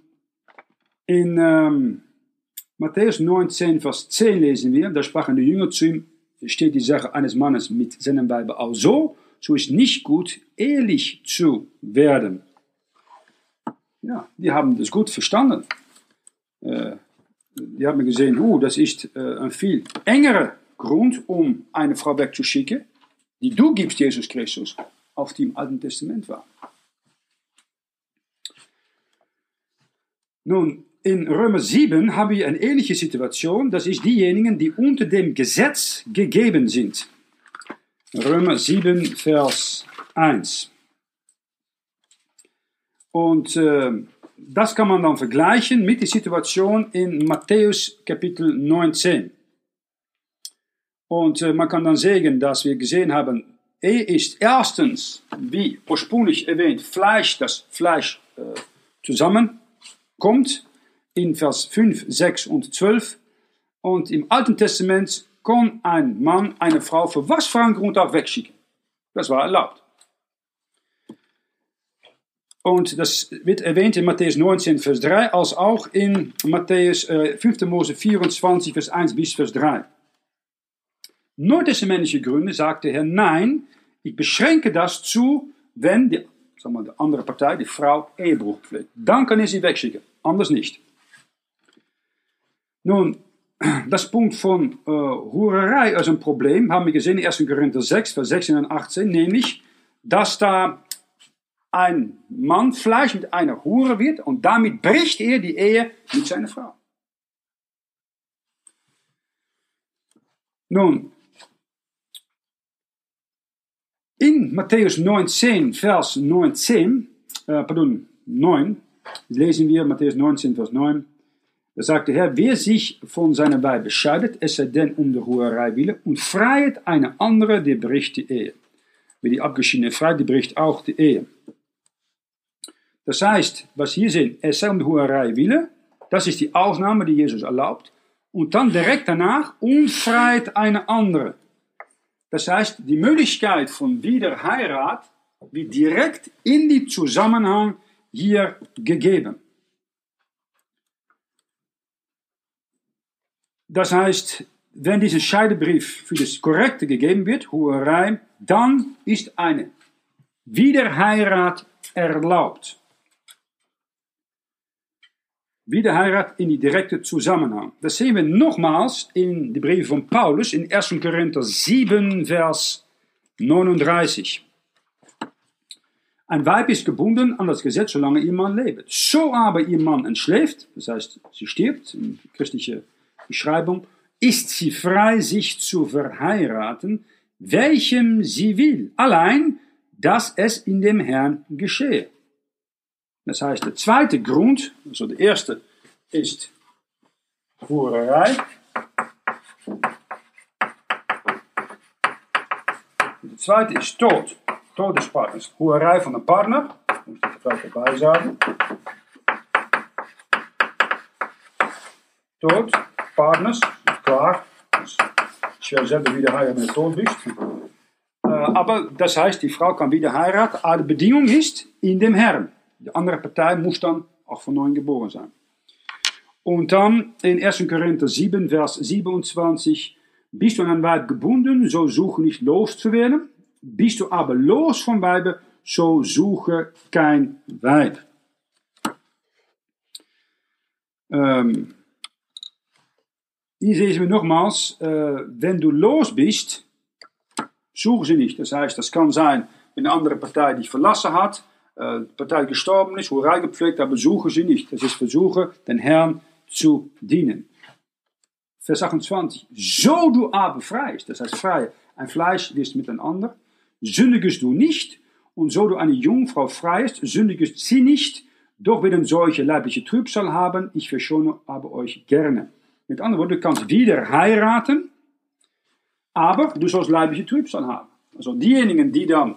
in ähm, Matthäus 19, Vers 10 lesen wir, da sprachen die Jünger zu ihm, steht die Sache eines Mannes mit seinem Weibe auch so, so ist nicht gut, ehrlich zu werden. Ja, die haben das gut verstanden. Äh, die haben gesehen, oh, das ist äh, ein viel engerer Grund, um eine Frau wegzuschicken, die du gibst, Jesus Christus, auf die im Alten Testament war. Nun, in Römer 7 haben wir eine ähnliche Situation. Das ist diejenigen, die unter dem Gesetz gegeben sind. Römer 7, Vers 1. Und äh, das kann man dann vergleichen mit der Situation in Matthäus Kapitel 19. Und äh, man kann dann sagen, dass wir gesehen haben, er ist erstens, wie ursprünglich erwähnt, Fleisch, das Fleisch äh, zusammenkommt, in Vers 5, 6 und 12. Und im Alten Testament kon ein Mann eine Frau für was für einen Grund auch wegschicken. Das war erlaubt. Und das wird erwähnt in Matthäus 19, Vers 3, als auch in Matthäus äh, 5. Mose 24, Vers 1 bis Vers 3. Neutestamentliche Gründe sagt der Herr, nein, ich beschränke das zu, wenn die, sag mal, die andere Partei, die Frau, Ehebruch pflegt. Dann kann ich sie wegschicken, anders nicht. Nun, das Punkt von äh, Hurerei als ein Problem haben wir gesehen in 1. Korinther 6, Vers 16 und 18, nämlich, dass da ein Mann Fleisch mit einer Hure wird und damit bricht er die Ehe mit seiner Frau. Nun, in Matthäus 19, Vers 19, äh, pardon, 9, lesen wir Matthäus 19, Vers 9, da sagt der Herr, wer sich von seiner Weib scheidet, es sei denn um der Hurerei wille, und freiet eine andere, der bricht die Ehe. Wer die abgeschiedene frei, die bricht auch die Ehe. Das heißt, was hier sehen, es sei um die Hurerei wille, das ist die Ausnahme, die Jesus erlaubt. Und dann direkt danach, unfreit eine andere. Das heißt, die Möglichkeit von Wiederheirat wird direkt in die Zusammenhang hier gegeben. Das heißt, wenn dieser Scheidebrief für das Korrekte gegeben wird, Hurerei, dann ist eine Wiederheirat erlaubt. Wiederheirat in die direkte Zusammenhang. Das sehen wir nochmals in de Briefe von Paulus in 1. Korinther 7, Vers 39. Ein Weib ist gebunden an das Gesetz, solange ihr Mann lebt. So aber ihr Mann entschläft, das heißt, sie stirbt, in christliche Beschreibung, ist sie frei, sich zu verheiraten, welchem sie will, allein, dass es in dem Herrn geschehe. Das heißt, der zweite Grund, also der erste ist Hurerei. Der zweite ist Tod. Tod des Partners. Hurerei von einem Partner. Muss ich vielleicht dabei sagen. Tod, Partners, klar. Das ist schwer selber wieder heiraten, wenn du tot bist. Äh, aber das heißt, die Frau kann wieder heiraten, aber die Bedingung ist in dem Herrn. Die andere Partei muss dann auch von neuem geboren sein. Und dann in 1. Korinther 7, Vers 27, bist du an ein Weib gebunden, so suche nicht loszuwerden. Bist du aber los von Weibe, so suche kein Weib. Ähm, hier sehen wir nochmals, äh, wenn du los bist, suche sie nicht. Das heißt, das kann sein, eine andere Partei dich verlassen hat, äh, Partei gestorben ist, Hurei gepflegt, aber suche sie nicht. Das ist versuche, den Herrn zu dienen. Vers 28. So du aber freist, das heißt frei, ein Fleisch wirst miteinander, sündigest du nicht, und so du eine Jungfrau freist, sündigest sie nicht, doch werden solche leibliche Trübsal haben, ich verschone aber euch gerne. Mit anderen Worten, du kannst wieder heiraten, aber du sollst leibliche Trübsal haben. Also diejenigen, die dann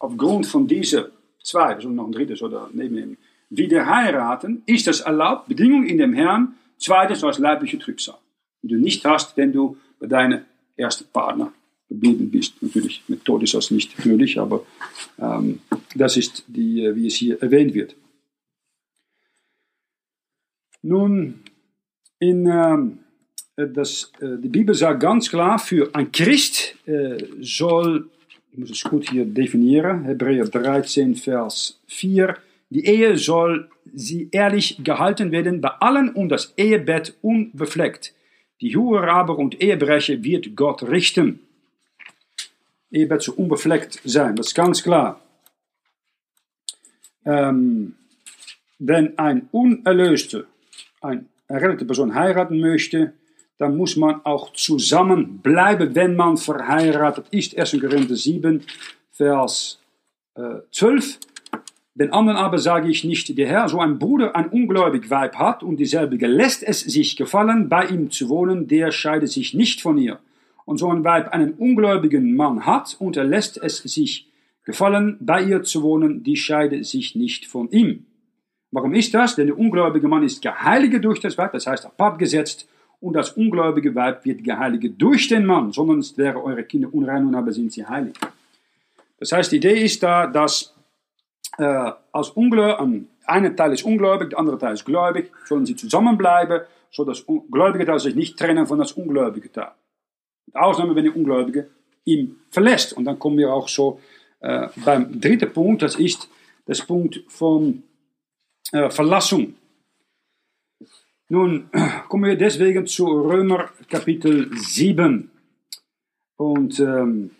aufgrund von dieser zwei, wir sollen noch ein drittes oder nebennehmen, wieder heiraten, ist das erlaubt, Bedingung in dem Herrn, zweitens als leibliche Trübsal, die du nicht hast, wenn du bei deinem ersten Partner geblieben bist. Natürlich, mit Tod ist das nicht möglich, aber ähm, das ist, die, äh, wie es hier erwähnt wird. Nun, in, ähm, das, äh, die Bibel sagt ganz klar, für ein Christ äh, soll ich muss es gut hier definieren, Hebräer 13, Vers 4. Die Ehe soll sie ehrlich gehalten werden, bei allen und das Ehebett unbefleckt. Die Hureraber und Ehebrecher wird Gott richten. Ehebett soll unbefleckt sein, das ist ganz klar. Ähm, wenn ein unerlöste, ein errettete Person heiraten möchte, dann muss man auch zusammenbleiben, wenn man verheiratet ist. 1. Korinther 7, Vers äh, 12. Den anderen aber sage ich nicht, der Herr, so ein Bruder ein ungläubig Weib hat und dieselbige lässt es sich gefallen, bei ihm zu wohnen, der scheidet sich nicht von ihr. Und so ein Weib einen ungläubigen Mann hat und er lässt es sich gefallen, bei ihr zu wohnen, die scheidet sich nicht von ihm. Warum ist das? Denn der ungläubige Mann ist geheiligt durch das Weib, das heißt apart gesetzt und das ungläubige Weib wird geheiligt durch den Mann, sonst wären eure Kinder unrein und aber sind sie heilig. Das heißt, die Idee ist da, dass äh, als Ungläubig, ein Teil ist ungläubig, der andere Teil ist gläubig, sollen sie zusammenbleiben, so das gläubige Teil sich nicht trennen von das ungläubige Teil. Mit Ausnahme, wenn der Ungläubige ihn verlässt. Und dann kommen wir auch so äh, beim dritten Punkt, das ist das Punkt von äh, Verlassung. Nun kommen wir deswegen zu Römer Kapitel 7. Und ähm,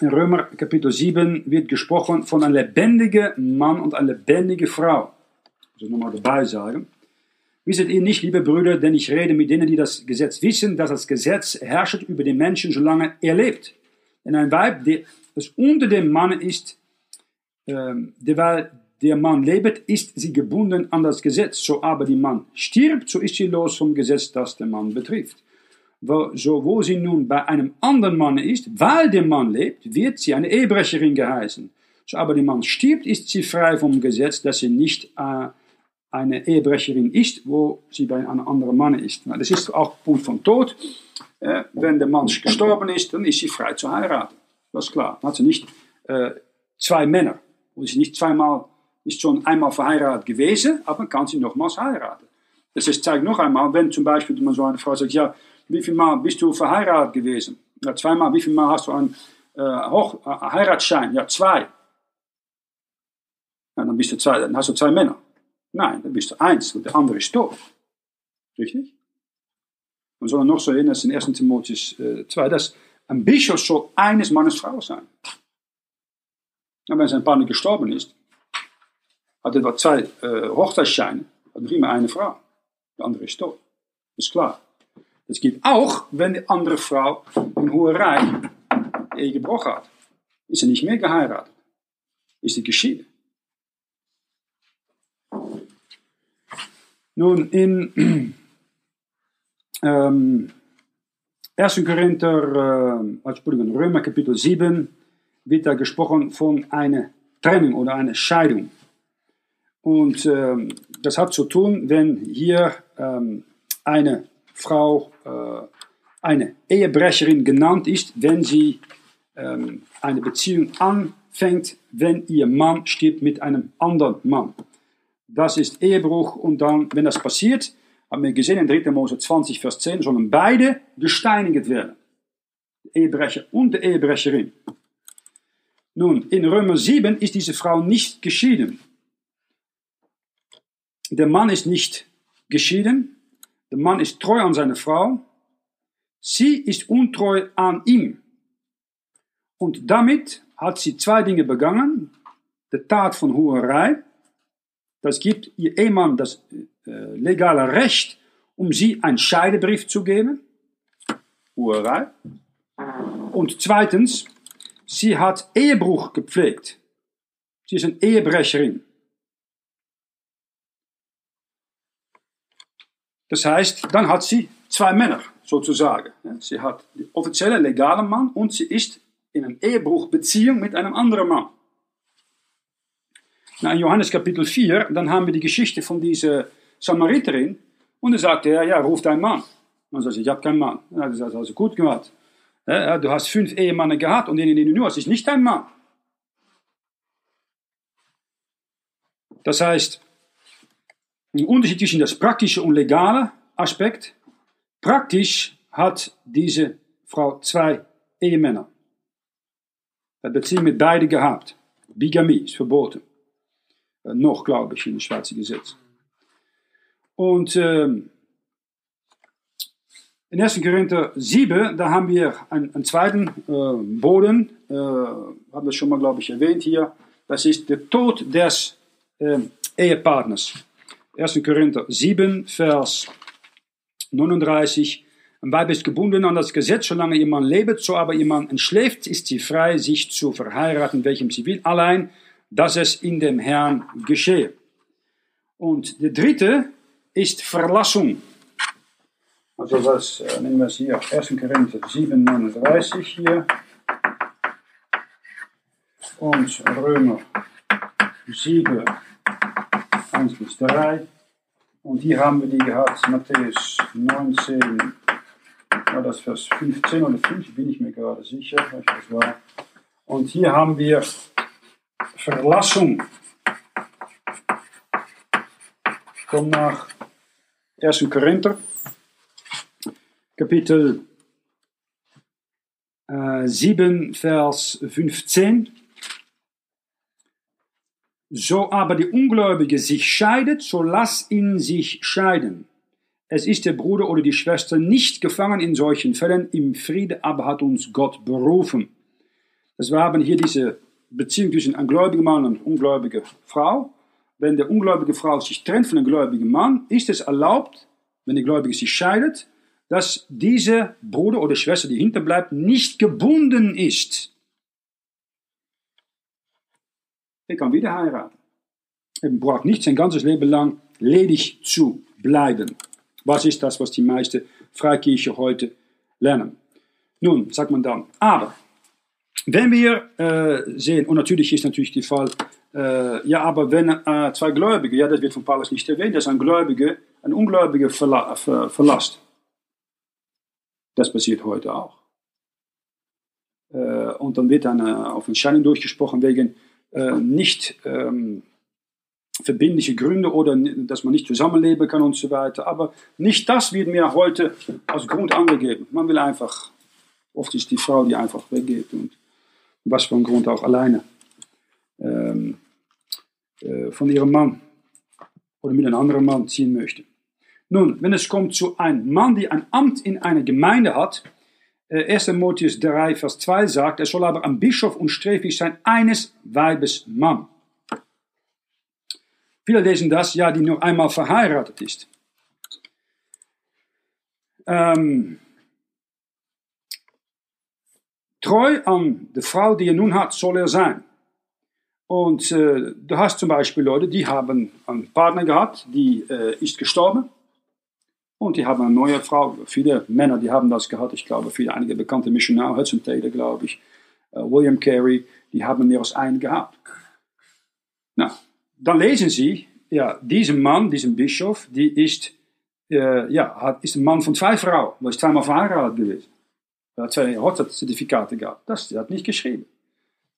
in Römer Kapitel 7 wird gesprochen von einem lebendigen Mann und einer lebendigen Frau. Das nochmal dabei sagen. Wisset ihr nicht, liebe Brüder, denn ich rede mit denen, die das Gesetz wissen, dass das Gesetz herrscht über den Menschen, solange er lebt. Denn ein Weib, das unter dem Mann ist, ähm, derweil der Mann lebt, ist sie gebunden an das Gesetz. So aber die Mann stirbt, so ist sie los vom Gesetz, das den Mann betrifft. Wo, so wo sie nun bei einem anderen Mann ist, weil der Mann lebt, wird sie eine Ehebrecherin geheißen. So aber der Mann stirbt, ist sie frei vom Gesetz, dass sie nicht äh, eine Ehebrecherin ist, wo sie bei einem anderen Mann ist. Das ist auch Punkt von Tod. Äh, wenn der Mann gestorben ist, dann ist sie frei zu heiraten. Das ist klar. Dann hat sie nicht äh, zwei Männer. Und sie nicht zweimal ist schon einmal verheiratet gewesen, aber kann sie nochmals heiraten. Das ist, zeigt noch einmal, wenn zum Beispiel man so eine Frau sagt, ja, wie viel Mal bist du verheiratet gewesen? Ja, zweimal. Wie viel Mal hast du einen äh, Hoch, äh, Heiratsschein? Ja, zwei. Ja, dann, bist du zwei. dann hast du zwei Männer. Nein, dann bist du eins und der andere ist tot. Richtig? Man soll noch so erinnern, das in 1. Timotheus äh, 2, dass ein Bischof soll eines Mannes Frau sein. Und wenn sein Partner gestorben ist, hat er zwei äh, Hochzeitsscheine, noch immer eine Frau. Die andere ist tot. Ist klar. Das gilt auch, wenn die andere Frau in Hoherei Ehe gebrochen hat. Ist sie nicht mehr geheiratet. Ist sie geschieden. Nun, in ähm, 1. Korinther, äh, Römer Kapitel 7 wird da gesprochen von einer Trennung oder einer Scheidung. Und ähm, das hat zu tun, wenn hier ähm, eine Frau äh, eine Ehebrecherin genannt ist, wenn sie ähm, eine Beziehung anfängt, wenn ihr Mann stirbt mit einem anderen Mann. Das ist Ehebruch und dann, wenn das passiert, haben wir gesehen in 3. Mose 20, Vers 10, sollen beide gesteinigt werden. Ehebrecher und die Ehebrecherin. Nun, in Römer 7 ist diese Frau nicht geschieden. Der Mann ist nicht geschieden. Der Mann ist treu an seine Frau. Sie ist untreu an ihm. Und damit hat sie zwei Dinge begangen. Die Tat von Hurerei. Das gibt ihr Ehemann das äh, legale Recht, um sie einen Scheidebrief zu geben. Hurerei. Und zweitens, sie hat Ehebruch gepflegt. Sie ist eine Ehebrecherin. Das heißt, dann hat sie zwei Männer sozusagen. Sie hat den offiziellen legalen Mann und sie ist in einer Ehebruchbeziehung mit einem anderen Mann. Na, in Johannes Kapitel 4, dann haben wir die Geschichte von dieser Samariterin und dann sagt er, ja, ruf deinen Mann. Und dann sagt ich habe keinen Mann. Ja, das ist also gut gemacht. Ja, du hast fünf Ehemänner gehabt und den, den du nur hast, ist nicht dein Mann. Das heißt, ein Unterschied zwischen das praktische und legale Aspekt. Praktisch hat diese Frau zwei Ehemänner. Dat Beziehung mit beiden gehabt. Bigamie ist verboten. Äh, noch, glaube ich, in dem Schweizer Gesetz. Und ähm, in 1. Korinther 7, da haben wir einen, einen zweiten äh, Boden, äh, haben wir schon mal, glaube ich, erwähnt hier. Das ist der Tod des äh, Ehepartners. 1. Korinther 7, Vers 39. Ein Weib ist gebunden an das Gesetz, solange ihr Mann lebt, so aber ihr Mann entschläft, ist sie frei, sich zu verheiraten, welchem sie will, allein, dass es in dem Herrn geschehe. Und der dritte ist Verlassung. Also das äh, nehmen wir es hier, 1. Korinther 7, 39 hier. Und Römer 7, 1 bis 3. Und hier haben wir die gehabt, Matthäus 19, war das Vers 15 oder 5, bin ich mir gerade sicher, das war. Und hier haben wir Verlassung. Komm nach 1. Korinther, Kapitel äh, 7, Vers 15. So aber die Ungläubige sich scheidet, so lass ihn sich scheiden. Es ist der Bruder oder die Schwester nicht gefangen in solchen Fällen, im Friede aber hat uns Gott berufen. Das wir haben hier diese Beziehung zwischen einem gläubigen Mann und einer ungläubigen Frau. Wenn der ungläubige Frau sich trennt von einem gläubigen Mann, ist es erlaubt, wenn die Gläubige sich scheidet, dass diese Bruder oder Schwester, die hinterbleibt, nicht gebunden ist. Er kann wieder heiraten. Er braucht nicht sein ganzes Leben lang ledig zu bleiben. Was ist das, was die meisten Freikirche heute lernen? Nun, sagt man dann, aber wenn wir äh, sehen, und natürlich ist natürlich der Fall, äh, ja, aber wenn äh, zwei Gläubige, ja, das wird von Paulus nicht erwähnt, dass ein Gläubige, ein Ungläubige verla ver verlasst. Das passiert heute auch. Äh, und dann wird äh, auf durchgesprochen wegen äh, nicht ähm, verbindliche Gründe oder dass man nicht zusammenleben kann und so weiter. Aber nicht das wird mir heute als Grund angegeben. Man will einfach, oft ist die Frau, die einfach weggeht und was für ein Grund auch alleine ähm, äh, von ihrem Mann oder mit einem anderen Mann ziehen möchte. Nun, wenn es kommt zu einem Mann, der ein Amt in einer Gemeinde hat, 1. Äh, Timotheus 3, Vers 2 sagt, er soll aber ein Bischof und sträflich sein, eines Weibes Mann. Viele lesen das, ja, die nur einmal verheiratet ist. Ähm, treu an die Frau, die er nun hat, soll er sein. Und äh, du hast zum Beispiel Leute, die haben einen Partner gehabt, die äh, ist gestorben. Und die haben eine neue Frau. Viele Männer, die haben das gehabt. Ich glaube, viele einige bekannte Missionare, Hudson Taylor, glaube ich, äh, William Carey, die haben mehr als einen gehabt. Na, dann lesen Sie, ja, dieser Mann, dieser Bischof, die ist, äh, ja, hat, ist ein Mann von zwei Frauen, weil ist zweimal verheiratet gewesen. Er hat zwei Hochzeitszertifikate gehabt. Das hat nicht geschrieben.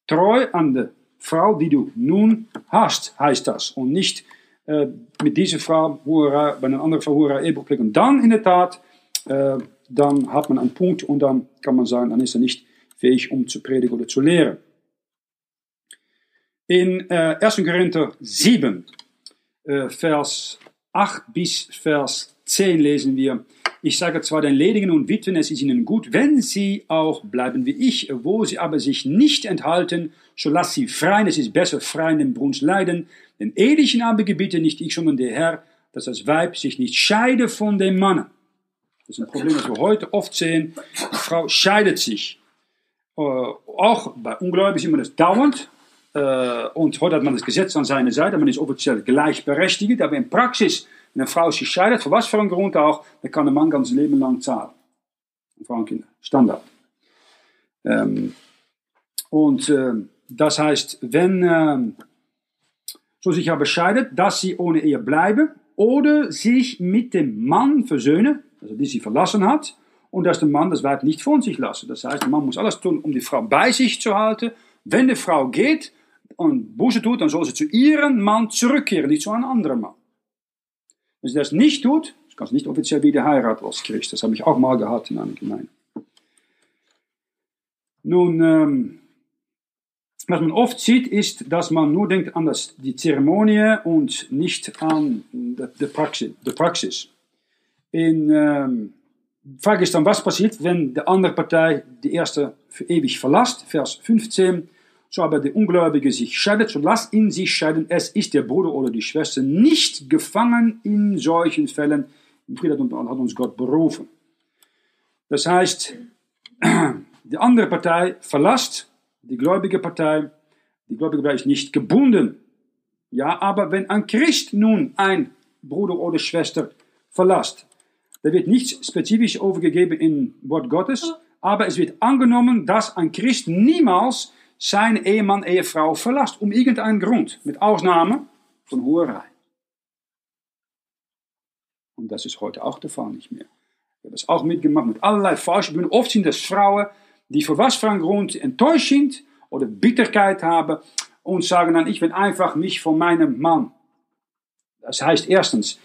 Treu an die Frau, die du nun hast, heißt das. Und nicht äh, mit dieser Frau Hurra, bei einer anderen Frau Hurra Ehebruch Und dann in der Tat, äh, dann hat man einen Punkt und dann kann man sagen, dann ist er nicht fähig, um zu predigen oder zu lehren. In äh, 1. Korinther 7, äh, Vers 8 bis Vers 10 lesen wir, ich sage zwar den Ledigen und Witwen, es ist ihnen gut, wenn sie auch bleiben wie ich, wo sie aber sich nicht enthalten, so lass sie freien, es ist besser freien im Brunst leiden, den Ehelichen aber gebiete nicht ich, sondern der Herr, dass das Weib sich nicht scheide von dem Mann. Das ist ein Problem, das wir heute oft sehen. Die Frau scheidet sich. Äh, auch bei Ungläubigen sieht man das dauernd. Äh, und heute hat man das Gesetz an seiner Seite, man ist offiziell gleichberechtigt, aber in Praxis wenn eine Frau sich scheidet, für was für einen Grund auch, dann kann der Mann ganz Leben lang zahlen. Frau und Kinder. Standard. Ähm, und äh, das heißt, wenn äh, so sich aber scheidet, dass sie ohne Ehe bleiben oder sich mit dem Mann versöhnen, also die sie verlassen hat, und dass der Mann das Weib nicht von sich lassen. Das heißt, der Mann muss alles tun, um die Frau bei sich zu halten. Wenn die Frau geht und Buße tut, dann soll sie zu ihrem Mann zurückkehren, nicht zu einem anderen Mann. Wenn sie das nicht tut, kann sie nicht offiziell wieder heiraten als Christ. Das habe ich auch mal gehabt in einer Gemeinde. Nun, ähm, was man oft sieht, ist, dass man nur denkt an das, die Zeremonie und nicht an die, Praxis. Die Praxis. In, ähm, Frage ist dann, was passiert, wenn die andere Partei die erste für ewig verlässt? Vers 15 so aber der Ungläubige sich scheidet, so lass ihn sich scheiden. Es ist der Bruder oder die Schwester nicht gefangen in solchen Fällen. Im Frieden hat uns Gott berufen. Das heißt, die andere Partei verlasst die gläubige Partei. Die gläubige Partei ist nicht gebunden. Ja, aber wenn ein Christ nun ein Bruder oder Schwester verlasst, da wird nichts spezifisch overgegeben in Wort Gottes, aber es wird angenommen, dass ein Christ niemals zijn Ehemann, Ehefrau verlasst, um irgendeinen Grund, mit Ausnahme von Hurerei. Und das ist heute auch der Fall nicht mehr. Ich habe das auch mitgemacht mit allerlei falschen Oft sind das Frauen, die für was für einen Grund enttäuscht sind oder Bitterkeit haben und sagen dann, ich will einfach mich von meinem Mann. Das heißt erstens,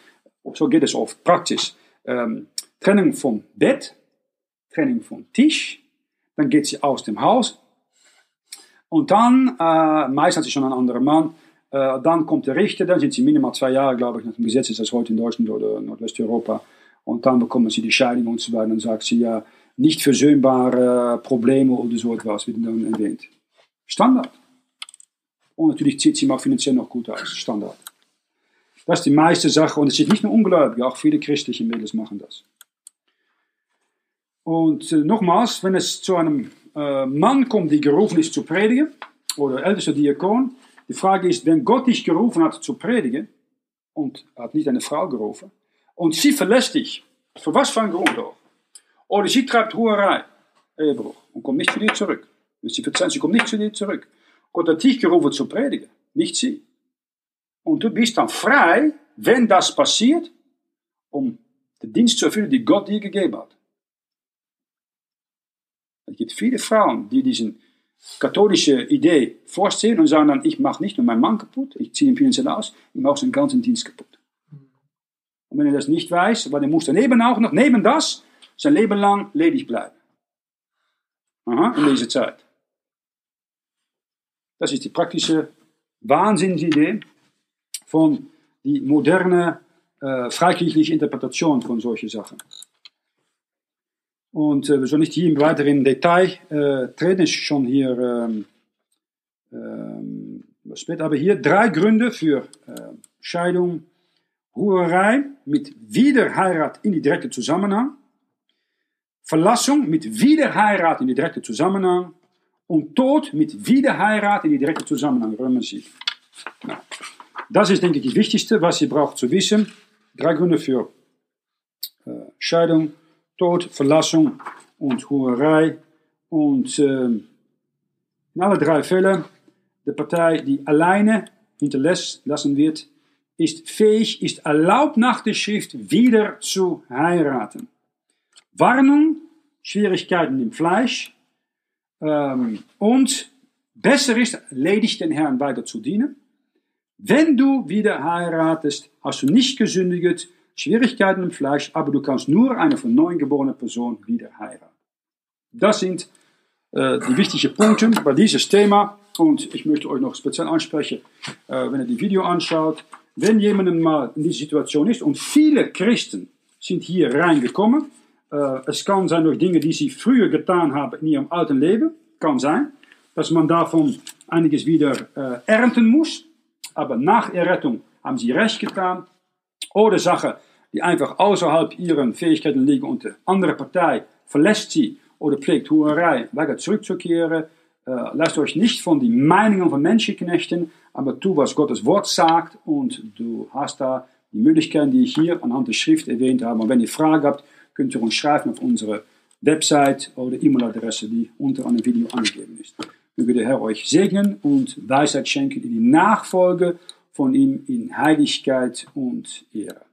so geht es oft praktisch, ähm, Trennung vom Bett, Trennung vom Tisch, dann geht sie aus dem Haus und dann, äh, meist hat sie schon einen anderen Mann, äh, dann kommt der Richter, dann sind sie minimal zwei Jahre, glaube ich, nach dem Gesetz ist das heute in Deutschland oder Nordwesteuropa und dann bekommen sie die Scheidung und so weiter. Dann sagt sie ja, nicht versöhnbare Probleme oder so etwas, wird dann erwähnt. Standard. Und natürlich zieht sie mal finanziell noch gut aus. Standard. Das ist die meiste Sache. Und es sind nicht nur Ungläubige, auch viele christliche Mädels machen das. Und äh, nochmals, wenn es zu einem äh, Mann kommt, der gerufen ist zu predigen, oder ältester Diakon, die Frage ist, wenn Gott dich gerufen hat zu predigen, und hat nicht eine Frau gerufen, und sie verlässt dich, für was für ein Grund auch, oder sie treibt Huerei, Ehebruch, und kommt nicht zu dir zurück. Wenn sie verzeihen, sie kommt nicht zu dir zurück. Gott hat dich gerufen zu predigen, nicht sie. Und du bist dann frei, wenn das passiert, um den Dienst zu erfüllen, die Gott dir gegeben hat. Es gibt viele Frauen, die diesen katholische Idee vorstellen und sagen dann, ich mache nicht nur meinen Mann kaputt, ich ziehe ihn finanziell aus, ich mache seinen ganzen Dienst kaputt. Und wenn er das nicht weiß, weil er muss daneben auch noch, neben das, sein Leben lang ledig bleiben. Aha, in dieser Zeit. Das ist die praktische Wahnsinnsidee von die moderne äh, freikirchliche Interpretation von solchen Sachen. Und äh, wir sollen nicht hier im weiteren Detail äh, treten, ist schon hier ähm, ähm, spät, aber hier drei Gründe für äh, Scheidung, Ruherei mit Wiederheirat in die direkte Zusammenhang, Verlassung mit Wiederheirat in die direkte Zusammenhang und Tod mit Wiederheirat in die direkte Zusammenhang. Römer 7. Nou, das ist, denke ich, das Wichtigste, was ihr braucht zu wissen. Drei Gründe für äh, Scheidung, Tod, Verlassung und Hurerei. Und äh, in alle drei Fällen, die Partei, die alleine hinterlassen wird, ist fähig, ist erlaubt nach der Schrift wieder zu heiraten. Warnung, Schwierigkeiten im Fleisch ähm, und besser ist, ledig den Herrn weiter zu dienen. Wenn du wieder heiratest, hast du nicht gesündigt, Schwierigkeiten im Fleisch, aber du kannst nur eine von neuem geborene Person wieder heiraten. Das sind äh, die wichtigen Punkte bei diesem Thema. Und ich möchte euch noch speziell ansprechen, äh, wenn ihr die Video anschaut, wenn jemand mal in dieser Situation ist, und viele Christen sind hier reingekommen, äh, es kann sein durch Dinge, die sie früher getan haben in ihrem alten Leben, kann sein, dass man davon einiges wieder äh, ernten muss, aber nach Errettung haben sie recht getan, oder Sachen, die einfach außerhalb ihren Fähigkeiten liegen und die andere Partei verlässt sie oder pflegt Huerei, weigert zurückzukehren, äh, lasst euch nicht von den Meinungen von Menschen knechten, aber tu, was Gottes Wort sagt. Und du hast da die Möglichkeiten, die ich hier anhand der Schrift erwähnt habe. Und wenn ihr Fragen habt, könnt ihr uns schreiben auf unsere Website oder E-Mail-Adresse, die unter einem Video angegeben ist. Möge der Herr euch segnen und Weisheit schenken in die Nachfolge von ihm in Heiligkeit und Ehre.